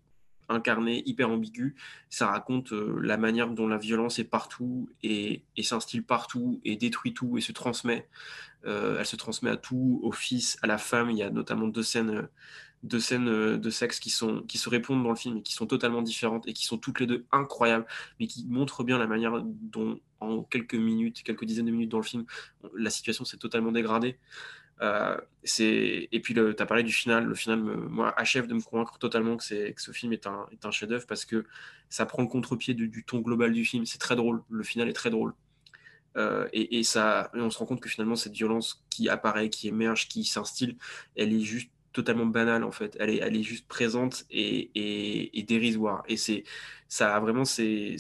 incarné, hyper ambigu. Ça raconte euh, la manière dont la violence est partout et, s'instille partout et détruit tout et se transmet. Euh, elle se transmet à tout, au fils, à la femme. Il y a notamment deux scènes deux scènes euh, de sexe qui, sont, qui se répondent dans le film et qui sont totalement différentes et qui sont toutes les deux incroyables, mais qui montrent bien la manière dont, en quelques minutes, quelques dizaines de minutes dans le film, la situation s'est totalement dégradée. Euh, et puis, tu as parlé du final. Le final, moi, achève de me convaincre totalement que, ce film est un, chef-d'œuvre parce que ça prend le contre-pied du, ton global du film. C'est très drôle. Le final est très drôle. Euh, et, ça, on se rend compte que finalement, cette violence qui apparaît, qui émerge, qui s'instille, elle est juste totalement banale en fait. Elle est, juste présente et, dérisoire. Et c'est ça vraiment c'est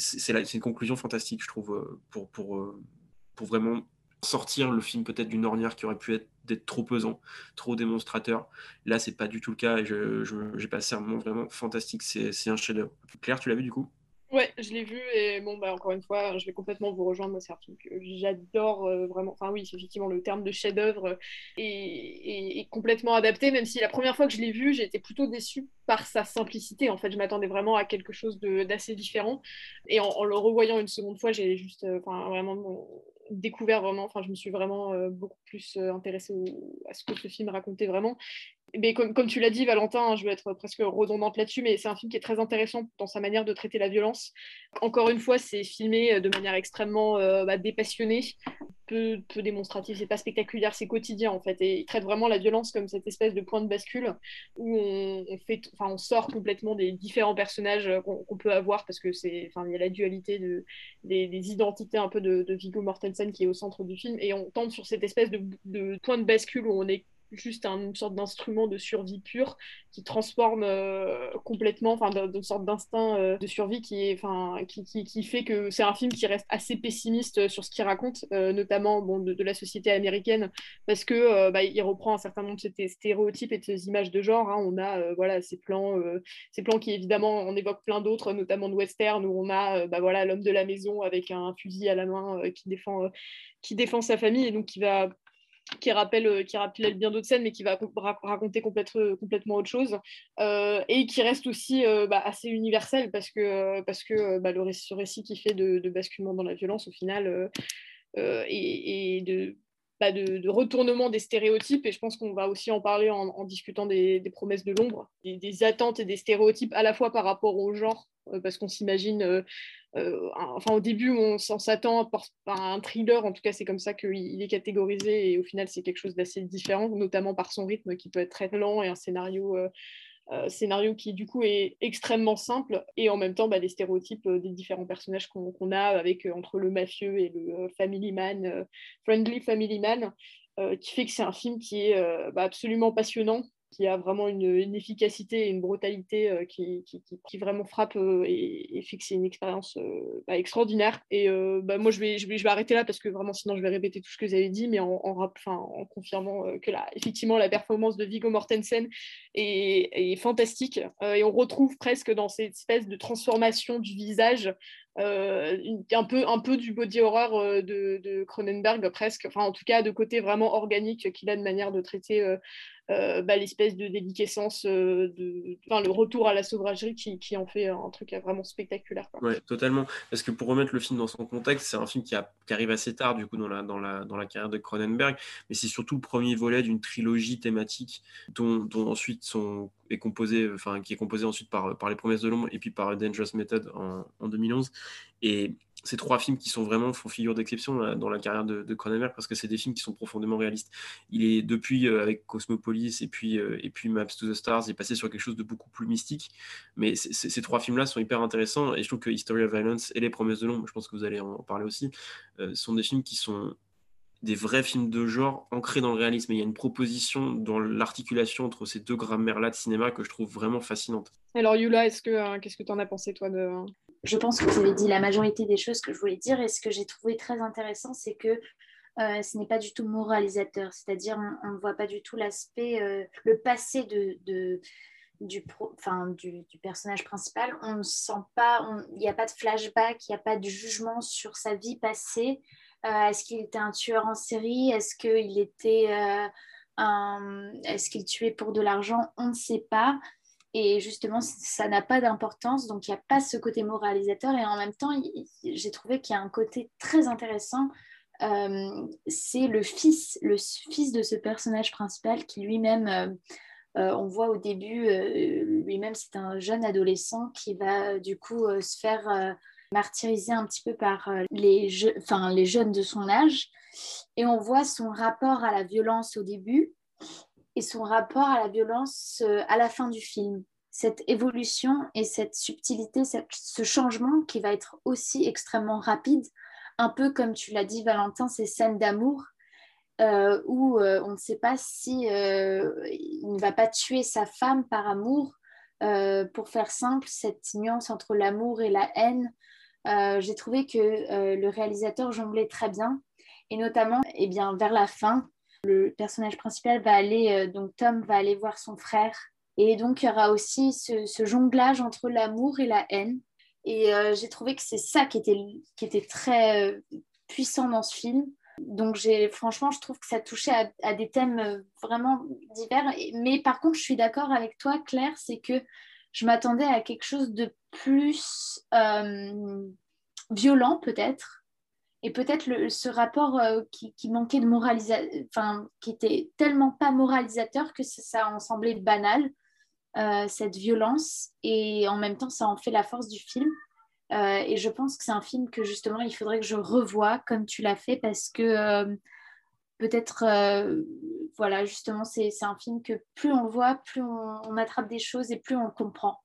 une conclusion fantastique je trouve euh, pour vraiment sortir le film peut-être d'une ornière qui aurait pu être trop pesant, trop démonstrateur. Là, c'est pas du tout le cas et j'ai passé un moment vraiment fantastique. C'est un chef-d'œuvre. Claire, tu l'as vu du coup? Ouais, je l'ai vu et bon, bah, encore une fois, je vais complètement vous rejoindre. C'est j'adore euh, vraiment. Enfin, oui, effectivement, le terme de chef-d'œuvre est, complètement adapté, même si la première fois que je l'ai vu, j'ai été plutôt déçue par sa simplicité. En fait, je m'attendais vraiment à quelque chose d'assez différent. Et en, le revoyant une seconde fois, j'ai juste euh, vraiment découvert vraiment, enfin, je me suis vraiment euh, beaucoup plus intéressée à ce que ce film racontait vraiment. Comme, tu l'as dit, Valentin, hein, je vais être presque redondante là-dessus, mais c'est un film qui est très intéressant dans sa manière de traiter la violence. Encore une fois, c'est filmé euh, de manière extrêmement euh, bah, dépassionnée, peu, peu démonstrative, c'est pas spectaculaire, c'est quotidien en fait. Et il traite vraiment la violence comme cette espèce de point de bascule où on, sort complètement des différents personnages euh, qu'on peut avoir parce que y a la dualité de, des, identités un peu de, de Viggo Mortensen qui est au centre du film et on tente sur cette espèce de point de bascule où on est juste une sorte d'instrument de survie pure qui transforme euh, complètement, enfin, d'une sorte d'instinct euh, de survie qui, est, enfin, qui, qui, qui, fait que c'est un film qui reste assez pessimiste sur ce qu'il raconte, euh, notamment bon, de, la société américaine, parce que bah, il reprend un certain nombre de ces stéréotypes et de ces images de genre. Hein. On a voilà ces plans, ces plans qui évidemment on évoque plein d'autres, notamment de western où on a bah, voilà l'homme de la maison avec un fusil à la main qui défend qui défend sa famille et donc qui va qui rappelle, euh, qui rappelle bien d'autres scènes, mais qui va raconter complètement, complètement autre chose, euh, et qui reste aussi euh, bah, assez universel, parce que, parce que bah, le ce récit qui fait de, basculement dans la violence, au final, et, de, bah, de, retournement des stéréotypes, et je pense qu'on va aussi en parler en, discutant des, promesses de l'ombre, des, attentes et des stéréotypes à la fois par rapport au genre, parce qu'on s'imagine euh, enfin au début on s'attend par, un thriller, en tout cas c'est comme ça qu'il est catégorisé et au final c'est quelque chose d'assez différent, notamment par son rythme qui peut être très lent et un scénario, euh, euh, scénario qui du coup est extrêmement simple et en même temps bah, les stéréotypes des différents personnages qu'on a avec entre le mafieux et le family man, friendly family man, qui fait que c'est un film qui est bah, absolument passionnant qui a vraiment une, efficacité et une brutalité euh, qui, vraiment frappe euh, et, fait que c'est une expérience euh, bah, extraordinaire. Et bah, moi, je vais, je, vais, arrêter là parce que vraiment, sinon, je vais répéter tout ce que vous avez dit, mais en, en, en confirmant que là, effectivement, la performance de Viggo Mortensen est, fantastique. et on retrouve presque dans cette espèce de transformation du visage un, peu, un peu du body horror de, Cronenberg presque, enfin en tout cas de côté vraiment organique qu'il a de manière de traiter euh, bah, l'espèce de déliquescence, euh, le retour à la sauvagerie qui, en fait un truc vraiment spectaculaire. Oui, totalement. Parce que pour remettre le film dans son contexte, c'est un film qui, a, arrive assez tard du coup dans la, carrière de Cronenberg, mais c'est surtout le premier volet d'une trilogie thématique dont, ensuite sont est composé, enfin, qui est composé ensuite par, par Les Promesses de l'Ombre et puis par Dangerous Method en, en 2011. Et ces trois films qui sont vraiment font figure d'exception dans la carrière de, Cronenberg parce que c'est des films qui sont profondément réalistes. Il est depuis euh, avec Cosmopolis et puis euh, et puis Maps to the Stars, il est passé sur quelque chose de beaucoup plus mystique. Mais ces trois films-là sont hyper intéressants et je trouve que History of Violence et Les Promesses de l'ombre, je pense que vous allez en parler aussi, euh, sont des films qui sont des vrais films de genre ancrés dans le réalisme. Il y a une proposition dans l'articulation entre ces deux grammaires-là de cinéma que je trouve vraiment fascinante. Alors Yula, que qu'est-ce que tu en as pensé toi de je pense que vous avez dit la majorité des choses que je voulais dire. Et ce que j'ai trouvé très intéressant, c'est que euh, ce n'est pas du tout moralisateur. C'est-à-dire, on ne voit pas du tout l'aspect, euh, le passé de, du, du, personnage principal. On ne sent pas, il n'y a pas de flashback, il n'y a pas de jugement sur sa vie passée. Euh, est-ce qu'il était un tueur en série? Est-ce qu'il était. Est-ce qu'il tuait pour de l'argent? On ne sait pas. Et justement, ça n'a pas d'importance, donc il n'y a pas ce côté moralisateur. Et en même temps, j'ai trouvé qu'il y a un côté très intéressant. Euh, c'est le fils, le fils de ce personnage principal qui lui-même, euh, euh, on voit au début, lui-même, c'est un jeune adolescent qui va du coup se faire martyriser un petit peu par les, enfin, les jeunes de son âge. Et on voit son rapport à la violence au début et son rapport à la violence euh, à la fin du film. Cette évolution et cette subtilité, ce changement qui va être aussi extrêmement rapide, un peu comme tu l'as dit Valentin, ces scènes d'amour. euh, où euh, on ne sait pas si il ne va pas tuer sa femme par amour. pour faire simple, cette nuance entre l'amour et la haine, j'ai trouvé que le réalisateur jonglait très bien, et notamment, eh bien, vers la fin, le personnage principal va aller, donc Tom va aller voir son frère, et donc il y aura aussi ce, jonglage entre l'amour et la haine. Et j'ai trouvé que c'est ça qui était, qui était très puissant dans ce film. Donc, franchement, je trouve que ça touchait à, des thèmes euh, vraiment divers. Mais par contre, je suis d'accord avec toi, Claire, c'est que je m'attendais à quelque chose de plus euh, violent, peut-être. Et peut-être ce rapport euh, qui, manquait de moralisation, enfin, qui était tellement pas moralisateur que ça, ça en semblait banal, cette violence. Et en même temps, ça en fait la force du film. Euh, et je pense que c'est un film que justement il faudrait que je revoie comme tu l'as fait parce que euh, peut-être, euh, voilà, justement, c'est un film que plus on le voit, plus on, attrape des choses et plus on comprend.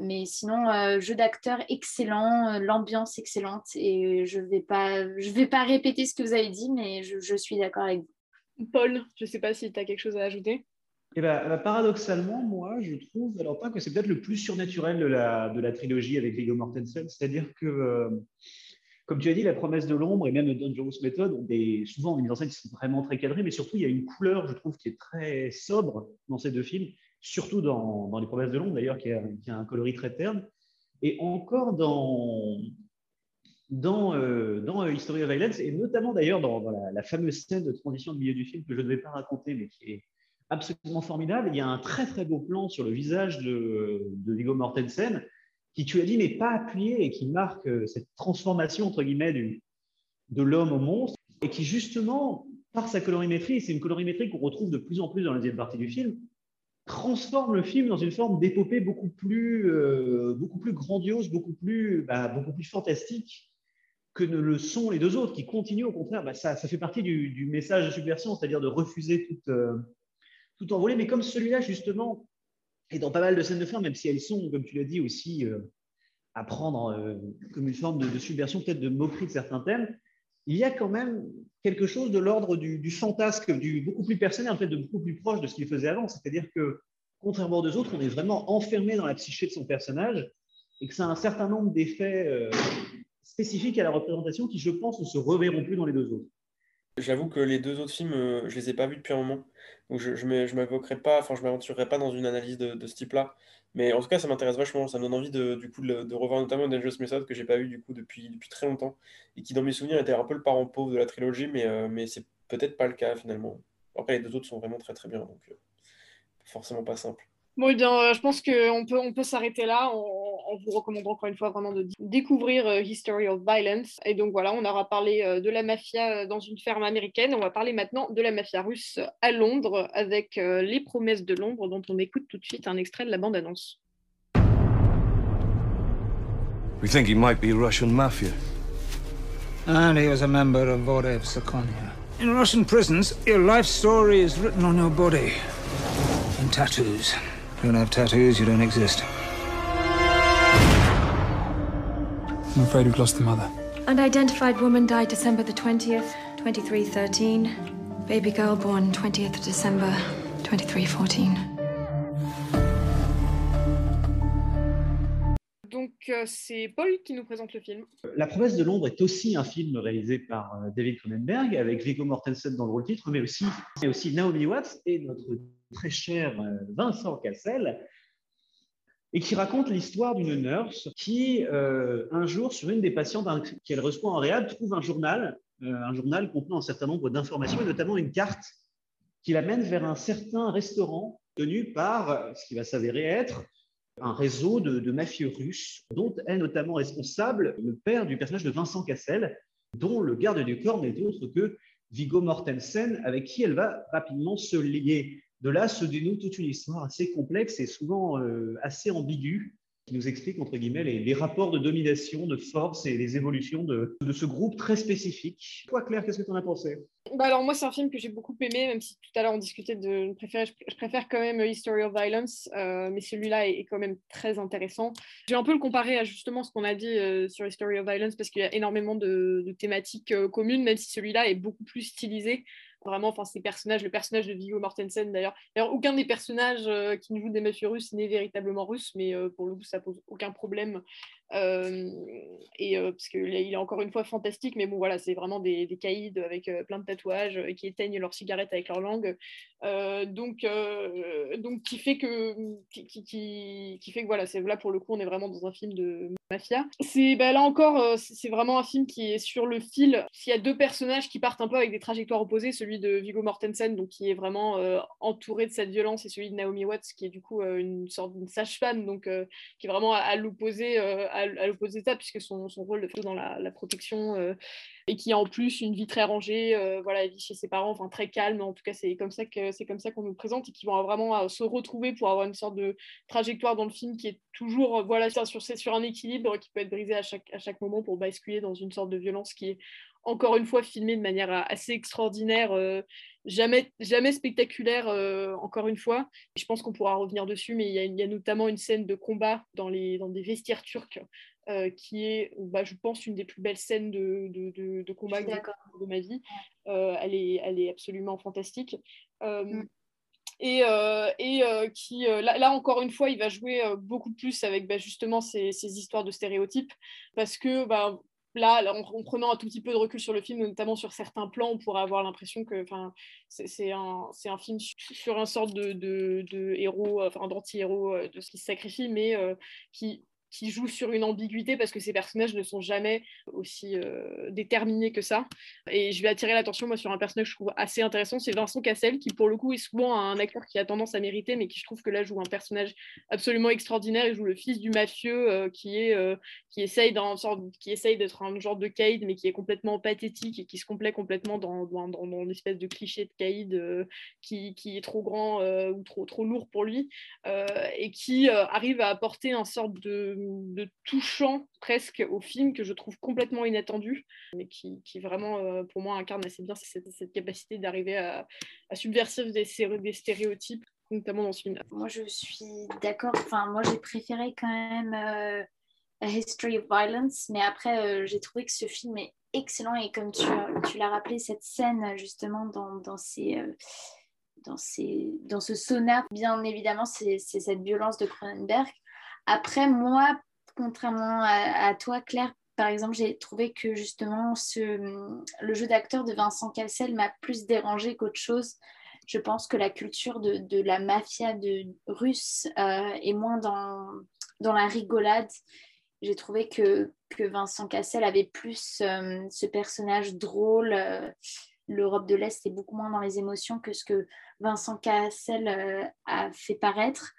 Mais sinon, jeu d'acteur excellent, l'ambiance excellente et je ne vais, pas, je vais pas répéter ce que vous avez dit, mais je, je suis d'accord avec vous. Paul, je ne sais pas si tu as quelque chose à ajouter. Eh ben, bah, paradoxalement, moi, je trouve, alors pas que c'est peut-être le plus surnaturel de la, de la trilogie avec Viggo Mortensen, c'est-à-dire que, euh, comme tu as dit, La promesse de l'ombre et même Dangerous Method ont des, souvent des mises en scène qui sont vraiment très cadrées, mais surtout, il y a une couleur, je trouve, qui est très sobre dans ces deux films, surtout dans, dans Les promesses de l'ombre, d'ailleurs, qui, a, un coloris très terne, et encore dans, dans, euh, dans euh, History of Violence, et notamment d'ailleurs dans, la, fameuse scène de transition de milieu du film que je ne vais pas raconter, mais qui est absolument formidable. Il y a un très très beau plan sur le visage de, de Viggo Mortensen qui, tu as dit, n'est pas appuyé et qui marque euh, cette transformation, entre guillemets, du, de l'homme au monstre et qui, justement, par sa colorimétrie, c'est une colorimétrie qu'on retrouve de plus en plus dans la deuxième partie du film, transforme le film dans une forme d'épopée beaucoup plus, euh, beaucoup plus grandiose, beaucoup plus, bah, beaucoup plus fantastique que ne le sont les deux autres, qui continuent au contraire. Bah, ça, fait partie du, message de subversion, c'est-à-dire de refuser toute, euh, tout envolé, mais comme celui-là, justement, est dans pas mal de scènes de fin, même si elles sont, comme tu l'as dit, aussi euh, à prendre euh, comme une forme de, subversion, peut-être de moquerie de certains thèmes, il y a quand même quelque chose de l'ordre du, fantasque, du beaucoup plus personnel, en fait, de beaucoup plus proche de ce qu'il faisait avant. C'est-à-dire que, contrairement aux deux autres, on est vraiment enfermé dans la psyché de son personnage et que ça a un certain nombre d'effets euh, spécifiques à la représentation qui, je pense, ne se reverront plus dans les deux autres. J'avoue que les deux autres films, euh, je les ai pas vus depuis un moment. Donc je, m'évoquerai pas, enfin je m'aventurerai pas dans une analyse de, ce type-là. Mais en tout cas, ça m'intéresse vachement. Ça me donne envie de, du coup, de, revoir notamment Dangerous Method que j'ai pas vu du coup depuis, depuis très longtemps. Et qui dans mes souvenirs était un peu le parent pauvre de la trilogie, mais, euh, mais c'est peut-être pas le cas finalement. Après, les deux autres sont vraiment très très bien, donc euh, forcément pas simple. Bon, eh bien, euh, je pense qu'on peut, on peut s'arrêter là en, vous recommandant encore une fois vraiment de découvrir euh, History of Violence. Et donc voilà, on aura parlé euh, de la mafia dans une ferme américaine. On va parler maintenant de la mafia russe à Londres avec Les promesses de l'ombre dont on écoute tout de suite un extrait de la bande-annonce. We think he might be Russian mafia. And he was a member of Vorev Sakonia. In Russian prisons, your life story is written on your body. In tattoos. You don't have tattoos, you don't exist. I'm afraid we've lost the mother. Unidentified woman died December the 20th, 2313. Baby girl born 20th December, 2314. C'est Paul qui nous présente le film. La promesse de Londres est aussi un film réalisé par euh, David Cronenberg, avec Viggo Mortensen dans le rôle titre, mais aussi, mais aussi Naomi Watts et notre très cher euh, Vincent Cassel, et qui raconte l'histoire d'une nurse qui, euh, un jour, sur une des patientes qu'elle reçoit en réhab, trouve un journal, euh, un journal contenant un certain nombre d'informations, et notamment une carte qui l'amène vers un certain restaurant tenu par ce qui va s'avérer être un réseau de, mafieux russes, dont est notamment responsable le père du personnage de Vincent Cassel, dont le garde du corps n'est autre que Viggo Mortensen, avec qui elle va rapidement se lier. De là se dénoue toute une histoire assez complexe et souvent euh, assez ambiguë qui nous explique, entre guillemets, les, rapports de domination, de force et les évolutions de, ce groupe très spécifique. Toi, Claire, qu'est-ce que tu en as pensé? Bah alors moi, c'est un film que j'ai beaucoup aimé, même si tout à l'heure on discutait de... Je préfère, je préfère quand même History of Violence, euh, mais celui-là est, quand même très intéressant. Je vais un peu le comparer à justement ce qu'on a dit euh, sur History of Violence, parce qu'il y a énormément de, thématiques communes, même si celui-là est beaucoup plus stylisé. Vraiment, enfin, ces personnages, le personnage de Viggo Mortensen d'ailleurs. D'ailleurs, aucun des personnages euh, qui jouent des mafieux russes n'est véritablement russe, mais euh, pour le coup, ça pose aucun problème. Euh, et parce qu'il est encore une fois fantastique, mais bon, voilà, c'est vraiment des, des caïds avec plein de tatouages qui éteignent leurs cigarettes avec leur langue. donc, donc, qui fait que, qui, qui, fait que voilà, c'est là pour le coup, on est vraiment dans un film de mafia. C'est bah, là encore, c'est vraiment un film qui est sur le fil. S'il y a deux personnages qui partent un peu avec des trajectoires opposées, celui de Viggo Mortensen, donc qui est vraiment euh, entouré de cette violence, et celui de Naomi Watts, qui est du coup euh, une sorte de sage-femme, donc euh, qui est vraiment à, l'opposé à, l'opposé de ça, puisque son, son rôle de dans la, protection et qui a en plus une vie très rangée, voilà, elle vit chez ses parents, enfin très calme. En tout cas, c'est comme ça que c'est comme ça qu'on nous présente et qui vont vraiment se retrouver pour avoir une sorte de trajectoire dans le film qui est toujours voilà sur, sur un équilibre qui peut être brisé à chaque, à chaque moment pour basculer dans une sorte de violence qui est encore une fois filmé de manière euh, assez extraordinaire, euh, jamais, jamais spectaculaire, euh, encore une fois. Je pense qu'on pourra revenir dessus, mais il y, a, notamment une scène de combat dans, les, dans des vestiaires turcs qui est, bah, je pense, une des plus belles scènes de, de, de, combat de ma vie. elle, est, elle est absolument fantastique. Mm. Et, et qui, là, là, encore une fois, il va jouer beaucoup plus avec bah, justement ces, ces, histoires de stéréotypes, parce que bah, là, en, prenant un tout petit peu de recul sur le film, notamment sur certains plans, on pourrait avoir l'impression que c'est un, un, film sur, un sorte de, de, héros, enfin d'anti-héros, euh, de ce qui se sacrifie, mais euh, qui qui joue sur une ambiguïté parce que ces personnages ne sont jamais aussi euh, déterminés que ça. Et je vais attirer l'attention moi sur un personnage que je trouve assez intéressant, c'est Vincent Cassel, qui pour le coup est souvent un acteur qui a tendance à mériter, mais qui je trouve que là joue un personnage absolument extraordinaire. Il joue le fils du mafieux euh, qui est euh, qui essaye qui essaye d'être un genre de caïd, mais qui est complètement pathétique et qui se complaît complètement dans, dans, dans, une espèce de cliché de caïd qui, qui, est trop grand ou trop trop lourd pour lui et qui arrive à apporter un sorte de de touchant presque au film que je trouve complètement inattendu, mais qui, qui vraiment, euh, pour moi, incarne assez bien cette, capacité d'arriver à, à subvertir des, des stéréotypes, notamment dans ce film. Moi, je suis d'accord. Enfin, moi, j'ai préféré quand même euh, A History of Violence, mais après, euh, j'ai trouvé que ce film est excellent et comme tu, tu l'as rappelé, cette scène justement dans, dans ces dans, ces, dans ce sauna, bien évidemment, c'est cette violence de Cronenberg. Après, moi, contrairement à, toi, Claire, par exemple, j'ai trouvé que justement le jeu d'acteur de Vincent Cassel m'a plus dérangé qu'autre chose. Je pense que la culture de, la mafia de, russe euh, est moins dans, dans la rigolade. J'ai trouvé que, Vincent Cassel avait plus euh, ce personnage drôle. Euh, L'Europe de l'Est est beaucoup moins dans les émotions que ce que Vincent Cassel a fait paraître.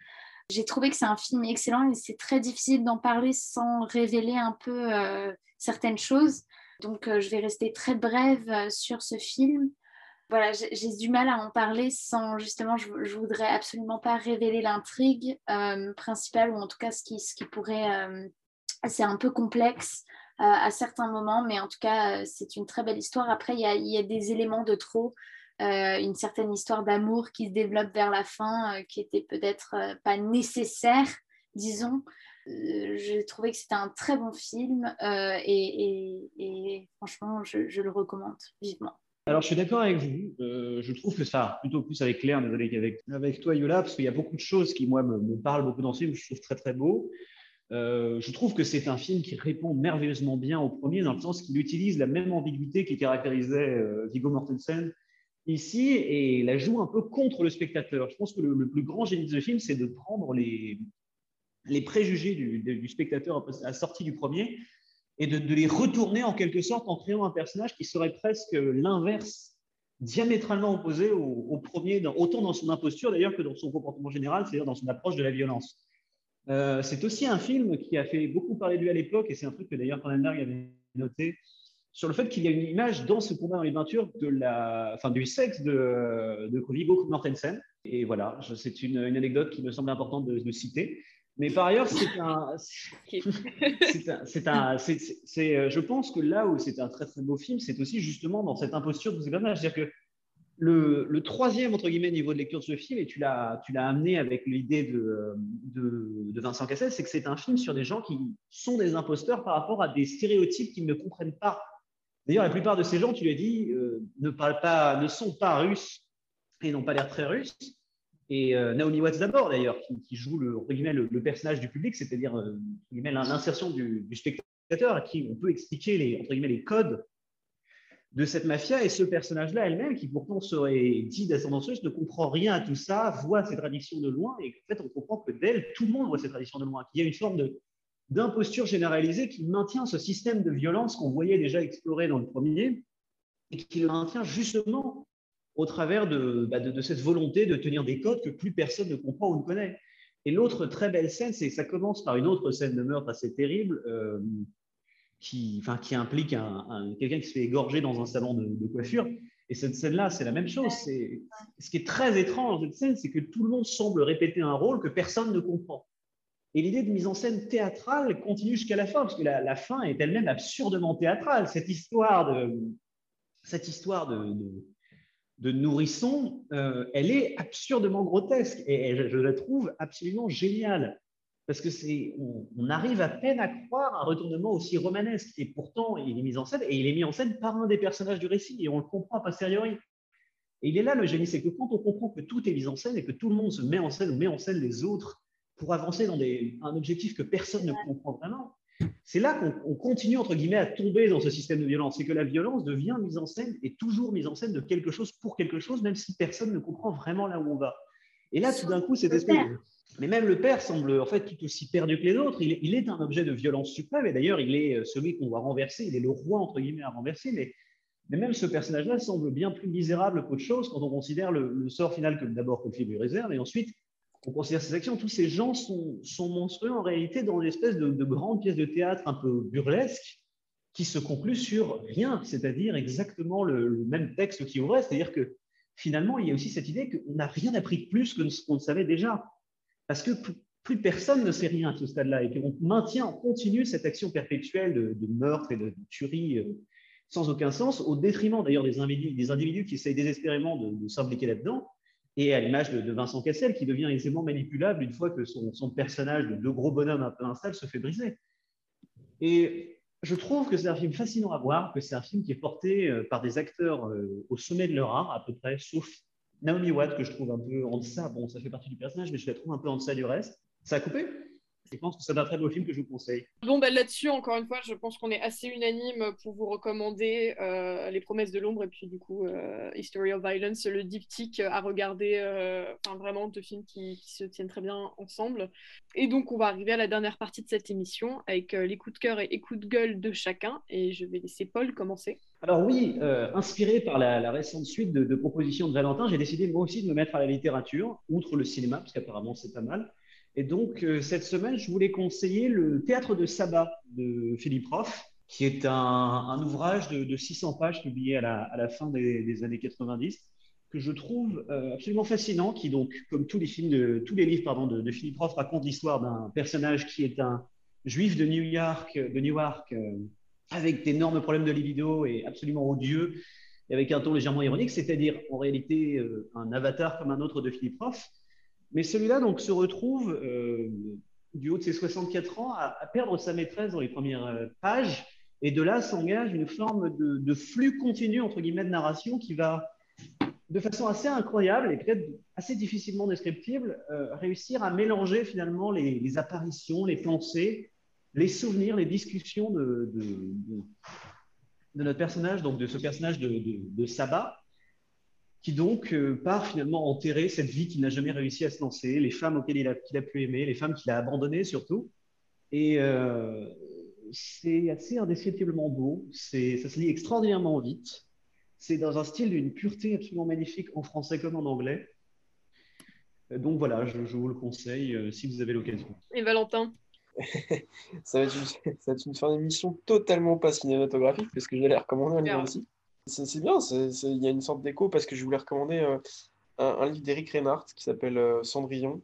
J'ai trouvé que c'est un film excellent et c'est très difficile d'en parler sans révéler un peu euh, certaines choses. Donc euh, je vais rester très brève euh, sur ce film. Voilà, j'ai du mal à en parler sans justement, je, je voudrais absolument pas révéler l'intrigue principale ou en tout cas ce qui, ce qui pourrait. c'est un peu complexe à certains moments, mais en tout cas, c'est une très belle histoire. Après, il y y a, des éléments de trop. Euh, une certaine histoire d'amour qui se développe vers la fin, euh, qui était peut-être euh, pas nécessaire, disons. J'ai trouvé que c'était un très bon film et, franchement, je, le recommande vivement. Alors, je suis d'accord avec vous. je trouve que ça, plutôt plus avec Claire, désolé qu'avec avec toi, Yola, parce qu'il y a beaucoup de choses qui, moi, me, parlent beaucoup dans ce film, je trouve très, très beau. je trouve que c'est un film qui répond merveilleusement bien au premier, dans le sens qu'il utilise la même ambiguïté qui caractérisait Viggo Mortensen ici et la joue un peu contre le spectateur. Je pense que le, plus grand génie de ce film, c'est de prendre les, préjugés du, spectateur à sortie du premier et de, les retourner en quelque sorte en créant un personnage qui serait presque l'inverse, diamétralement opposé au, premier, autant dans son imposture d'ailleurs que dans son comportement général, c'est-à-dire dans son approche de la violence. Euh, c'est aussi un film qui a fait beaucoup parler de lui à l'époque, et c'est un truc que d'ailleurs Cronenberg avait noté sur le fait qu'il y a une image dans ce combat dans les peintures de la, enfin, du sexe de, de Viggo Mortensen. Et voilà, c'est une, anecdote qui me semble importante de, citer. Mais par ailleurs, c'est un, c'est un, c'est, euh, je pense que là où c'est un très très beau film, c'est aussi justement dans cette imposture de ces personnages. C'est-à-dire que le, le, troisième entre guillemets niveau de lecture de ce film, et tu l'as, tu l'as amené avec l'idée de, de, de, Vincent Cassel, c'est que c'est un film sur des gens qui sont des imposteurs par rapport à des stéréotypes qu'ils ne comprennent pas D'ailleurs, la plupart de ces gens, tu l'as dit, euh, ne, parlent pas, ne sont pas russes et n'ont pas l'air très russes. Et euh, Naomi Watts d'abord, d'ailleurs, qui, joue le, personnage du public, c'est-à-dire euh, l'insertion du, spectateur, à qui on peut expliquer les, les codes de cette mafia. Et ce personnage-là elle-même, qui pourtant serait dit d'ascendance russe, ne comprend rien à tout ça, voit ces traditions de loin. Et en fait, on comprend que d'elle, tout le monde voit ces traditions de loin, qu'il y a une forme de, d'imposture généralisée qui maintient ce système de violence qu'on voyait déjà explorer dans le premier et qui le maintient justement au travers bah, de, cette volonté de tenir des codes que plus personne ne comprend ou ne connaît. Et l'autre très belle scène, c'est ça commence par une autre scène de meurtre assez terrible euh, qui, implique un, quelqu'un qui se fait égorger dans un salon de coiffure. Et cette scène-là, c'est la même chose. Ce qui est très étrange dans cette scène, c'est que tout le monde semble répéter un rôle que personne ne comprend. Et l'idée de mise en scène théâtrale continue jusqu'à la fin, parce que la, fin est elle-même absurdement théâtrale. Cette histoire de, cette histoire de, nourrisson, euh, elle est absurdement grotesque et je, la trouve absolument géniale. Parce que c'est, on, arrive à peine à croire un retournement aussi romanesque. Et pourtant, il est mis en scène, et il est mis en scène par un des personnages du récit, et on le comprend a posteriori. Et il est là le génie, c'est que quand on comprend que tout est mis en scène et que tout le monde se met en scène ou met en scène les autres pour avancer dans un objectif que personne ne comprend vraiment, c'est là qu'on continue, entre guillemets, à tomber dans ce système de violence. C'est que la violence devient mise en scène et toujours mise en scène de quelque chose pour quelque chose, même si personne ne comprend vraiment là où on va. Et là, tout d'un coup, cette espèce Mais même le père semble en fait tout aussi perdu que les autres. Il est, un objet de violence suprême, et d'ailleurs, il est euh, celui qu'on doit renverser. Il est le roi, entre guillemets, à renverser. Mais, mais même ce personnage-là semble bien plus misérable qu'autre chose quand on considère le, sort final que d'abord que lui réserve, et ensuite on considère ces actions, tous ces gens sont, monstrueux en réalité dans une espèce de, de, grande pièce de théâtre un peu burlesque qui se conclut sur rien, c'est-à-dire exactement le, même texte qui ouvrait, c'est-à-dire que finalement, il y a aussi cette idée qu'on n'a rien appris de plus que ce qu'on savait déjà, parce que plus, personne ne sait rien à ce stade-là, et qu'on maintient, on continue cette action perpétuelle de, meurtre et de, tuerie euh, sans aucun sens, au détriment d'ailleurs des individus qui essayent désespérément de s'impliquer là-dedans, et à l'image de, Vincent Cassel, qui devient aisément manipulable une fois que son, personnage de deux gros bonhommes un peu instable se fait briser. Et je trouve que c'est un film fascinant à voir, que c'est un film qui est porté euh, par des acteurs euh, au sommet de leur art, à peu près, sauf Naomi Watt, que je trouve un peu en deçà. Bon, ça fait partie du personnage, mais je la trouve un peu en deçà du reste. Ça a coupé? Je pense que c'est un très beau film que je vous conseille. Bon, bah, là-dessus, encore une fois, je pense qu'on est assez unanime pour vous recommander euh, Les Promesses de l'Ombre et puis du coup euh, History of Violence, le diptyque à regarder, euh, enfin vraiment deux films qui, se tiennent très bien ensemble. Et donc, on va arriver à la dernière partie de cette émission avec les coups de cœur et les coups de gueule de chacun. Et je vais laisser Paul commencer. Alors oui, inspiré par la, récente suite de, de propositions de Valentin, j'ai décidé moi aussi de me mettre à la littérature, outre le cinéma, parce qu'apparemment c'est pas mal. Et donc, euh, cette semaine, je voulais conseiller le Théâtre de Saba de Philippe Roth, qui est un, ouvrage de, 600 pages publié à la, fin des, années 90, que je trouve euh, absolument fascinant, qui donc, comme tous les livres de, Philippe Roth, raconte l'histoire d'un personnage qui est un juif de New York, Newark, euh, avec d'énormes problèmes de libido et absolument odieux, et avec un ton légèrement ironique, c'est-à-dire en réalité un avatar comme un autre de Philippe Roth mais celui-là donc se retrouve euh, du haut de ses 64 ans à, perdre sa maîtresse dans les premières euh, pages, et de là s'engage une forme de, flux continu entre guillemets de narration qui va de façon assez incroyable et peut-être assez difficilement descriptible, euh, réussir à mélanger finalement les, apparitions, les pensées, les souvenirs, les discussions de, de, notre personnage, donc de ce personnage de, Saba, qui donc euh, part finalement enterrer cette vie qu'il n'a jamais réussi à se lancer, les femmes auxquelles il a, qu'il a pu aimer, les femmes qu'il a abandonnées surtout. Et euh, c'est assez indescriptiblement beau, c'est, ça se lit extraordinairement vite, c'est dans un style d'une pureté absolument magnifique en français comme en anglais. Euh, donc voilà, je, vous le conseille si vous avez l'occasion. Et Valentin? Ça, va être une, ça va être une fin d'émission totalement pas cinématographique, parce que je vais la recommander un livre aussi. C'est bien, il y a une sorte d'écho parce que je voulais recommander euh, un, livre d'Éric Reinhardt qui s'appelle euh, Cendrillon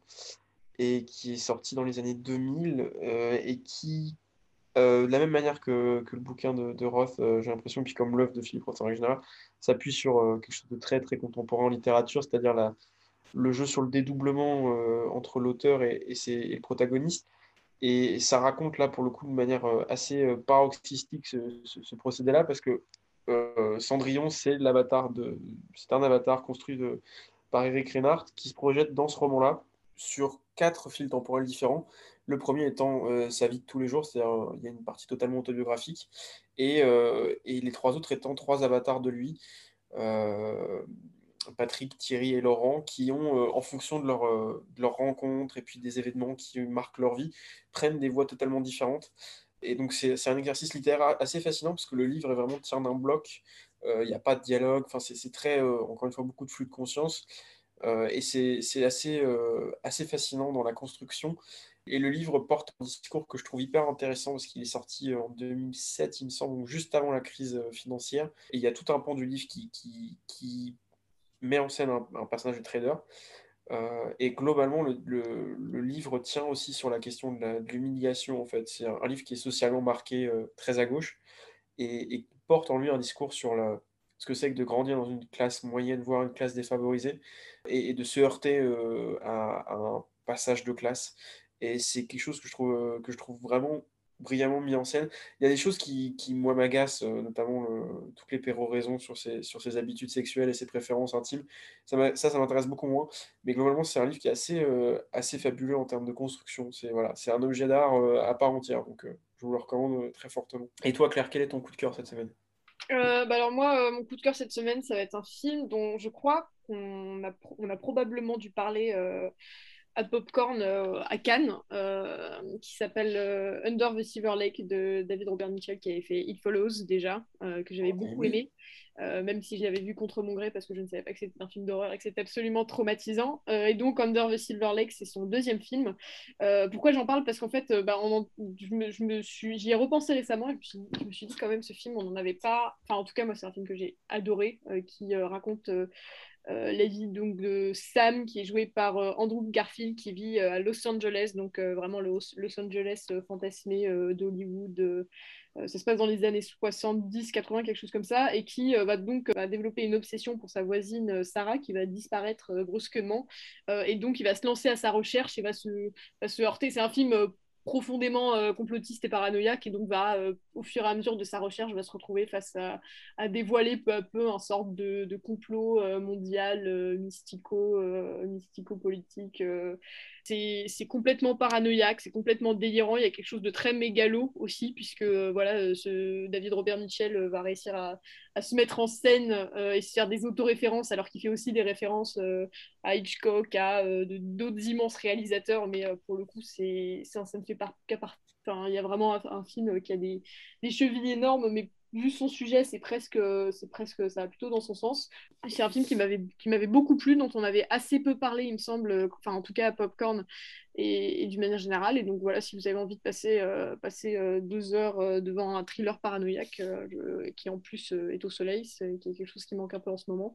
et qui est sorti dans les années 2000 euh, et qui, de la même manière que, le bouquin de, Roth, j'ai l'impression, puis comme l'œuvre de Philippe Roth en général, s'appuie sur quelque chose de très très contemporain en littérature, c'est-à-dire le jeu sur le dédoublement entre l'auteur et, et, ses, et le protagoniste. Et ça raconte là, pour le coup, de manière assez paroxystique ce, ce procédé-là, parce que euh, Cendrillon, c'est l'avatar de, c'est un avatar construit par Eric Reinhardt qui se projette dans ce roman-là sur quatre fils temporels différents. Le premier étant euh, sa vie de tous les jours, c'est-à-dire il y a une partie totalement autobiographique, et, les trois autres étant trois avatars de lui. Patrick, Thierry et Laurent, qui ont, en fonction de leur, de leur rencontre et puis des événements qui marquent leur vie, prennent des voies totalement différentes. Et donc, c'est un exercice littéraire assez fascinant parce que le livre est vraiment tient d'un bloc. Il n'y a pas de dialogue. Enfin, c'est très, encore une fois, beaucoup de flux de conscience. et c'est assez, assez fascinant dans la construction. Et le livre porte un discours que je trouve hyper intéressant parce qu'il est sorti en 2007, il me semble, juste avant la crise financière. Et il y a tout un pan du livre qui, met en scène un personnage de trader. Euh, et globalement, le, livre tient aussi sur la question de l'humiliation, en fait. C'est un, livre qui est socialement marqué euh, très à gauche et, porte en lui un discours sur ce que c'est que de grandir dans une classe moyenne, voire une classe défavorisée, et, de se heurter euh, à, un passage de classe. Et c'est quelque chose que je trouve vraiment brillamment mis en scène. Il y a des choses qui, qui moi, m'agacent, euh, notamment toutes les péroraisons sur ses, sur ses habitudes sexuelles et ses préférences intimes. Ça, ça, m'intéresse beaucoup moins. Mais globalement, c'est un livre qui est assez, euh, assez fabuleux en termes de construction. C'est voilà, un objet d'art euh, à part entière. Donc, je vous le recommande très fortement. Et toi, Claire, quel est ton coup de cœur cette semaine? Bah alors moi, mon coup de cœur cette semaine, ça va être un film dont je crois qu'on a, on a probablement dû parler à Popcorn euh, à Cannes, euh, qui s'appelle euh, Under the Silver Lake de David Robert Mitchell, qui avait fait It Follows déjà, que j'avais beaucoup aimé, même si je l'avais vu contre mon gré parce que je ne savais pas que c'était un film d'horreur et que c'était absolument traumatisant. et donc Under the Silver Lake, c'est son deuxième film. pourquoi j'en parle? Parce qu'en fait, bah, je, me, suis, j'y ai repensé récemment et puis je me suis dit quand même ce film, on n'en avait pas. Enfin, en tout cas, moi, c'est un film que j'ai adoré, qui raconte euh, la vie donc, de Sam, qui est joué par euh, Andrew Garfield, qui vit euh, à Los Angeles, donc vraiment le Los Angeles fantasmé d'Hollywood. Ça se passe dans les années 70, 80, quelque chose comme ça, et qui va donc développer une obsession pour sa voisine Sarah, qui va disparaître brusquement, et donc il va se lancer à sa recherche et va se, se heurter. C'est un film profondément euh, complotiste et paranoïaque et donc va euh, au fur et à mesure de sa recherche va se retrouver face à, dévoiler peu à peu un sorte de, complot euh, mondial mystico mystico politique c'est complètement paranoïaque, c'est complètement délirant. Il y a quelque chose de très mégalo aussi, puisque euh, voilà, euh, ce David Robert Mitchell euh, va réussir à, se mettre en scène et se faire des autoréférences, alors qu'il fait aussi des références à Hitchcock, à d'autres immenses réalisateurs. Mais pour le coup, c'est ça, ne fait pas qu'à Enfin, il y a vraiment un, film qui a des, des chevilles énormes, mais vu son sujet, c'est presque, c'est presque, ça va plutôt dans son sens. C'est un film qui m'avait, qui m'avait beaucoup plu, dont on avait assez peu parlé, il me semble, enfin en tout cas à Popcorn et, d'une manière générale. Et donc voilà, si vous avez envie de passer, euh, passer euh, deux heures euh, devant un thriller paranoïaque qui en plus est au soleil, c'est quelque chose qui manque un peu en ce moment,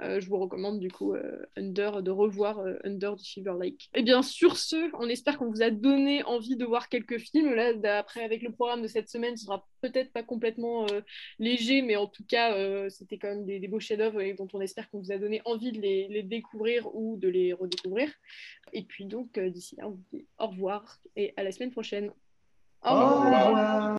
je vous recommande du coup Under de revoir Under the Silver Lake. Et bien sur ce, on espère qu'on vous a donné envie de voir quelques films. Là, d'après avec le programme de cette semaine, ce sera peut-être pas complètement léger, mais en tout cas, c'était quand même des, beaux chefs-d'œuvre dont on espère qu'on vous a donné envie de les, les, découvrir ou de les redécouvrir. Et puis donc, d'ici là, on vous dit au revoir et à la semaine prochaine. Au revoir.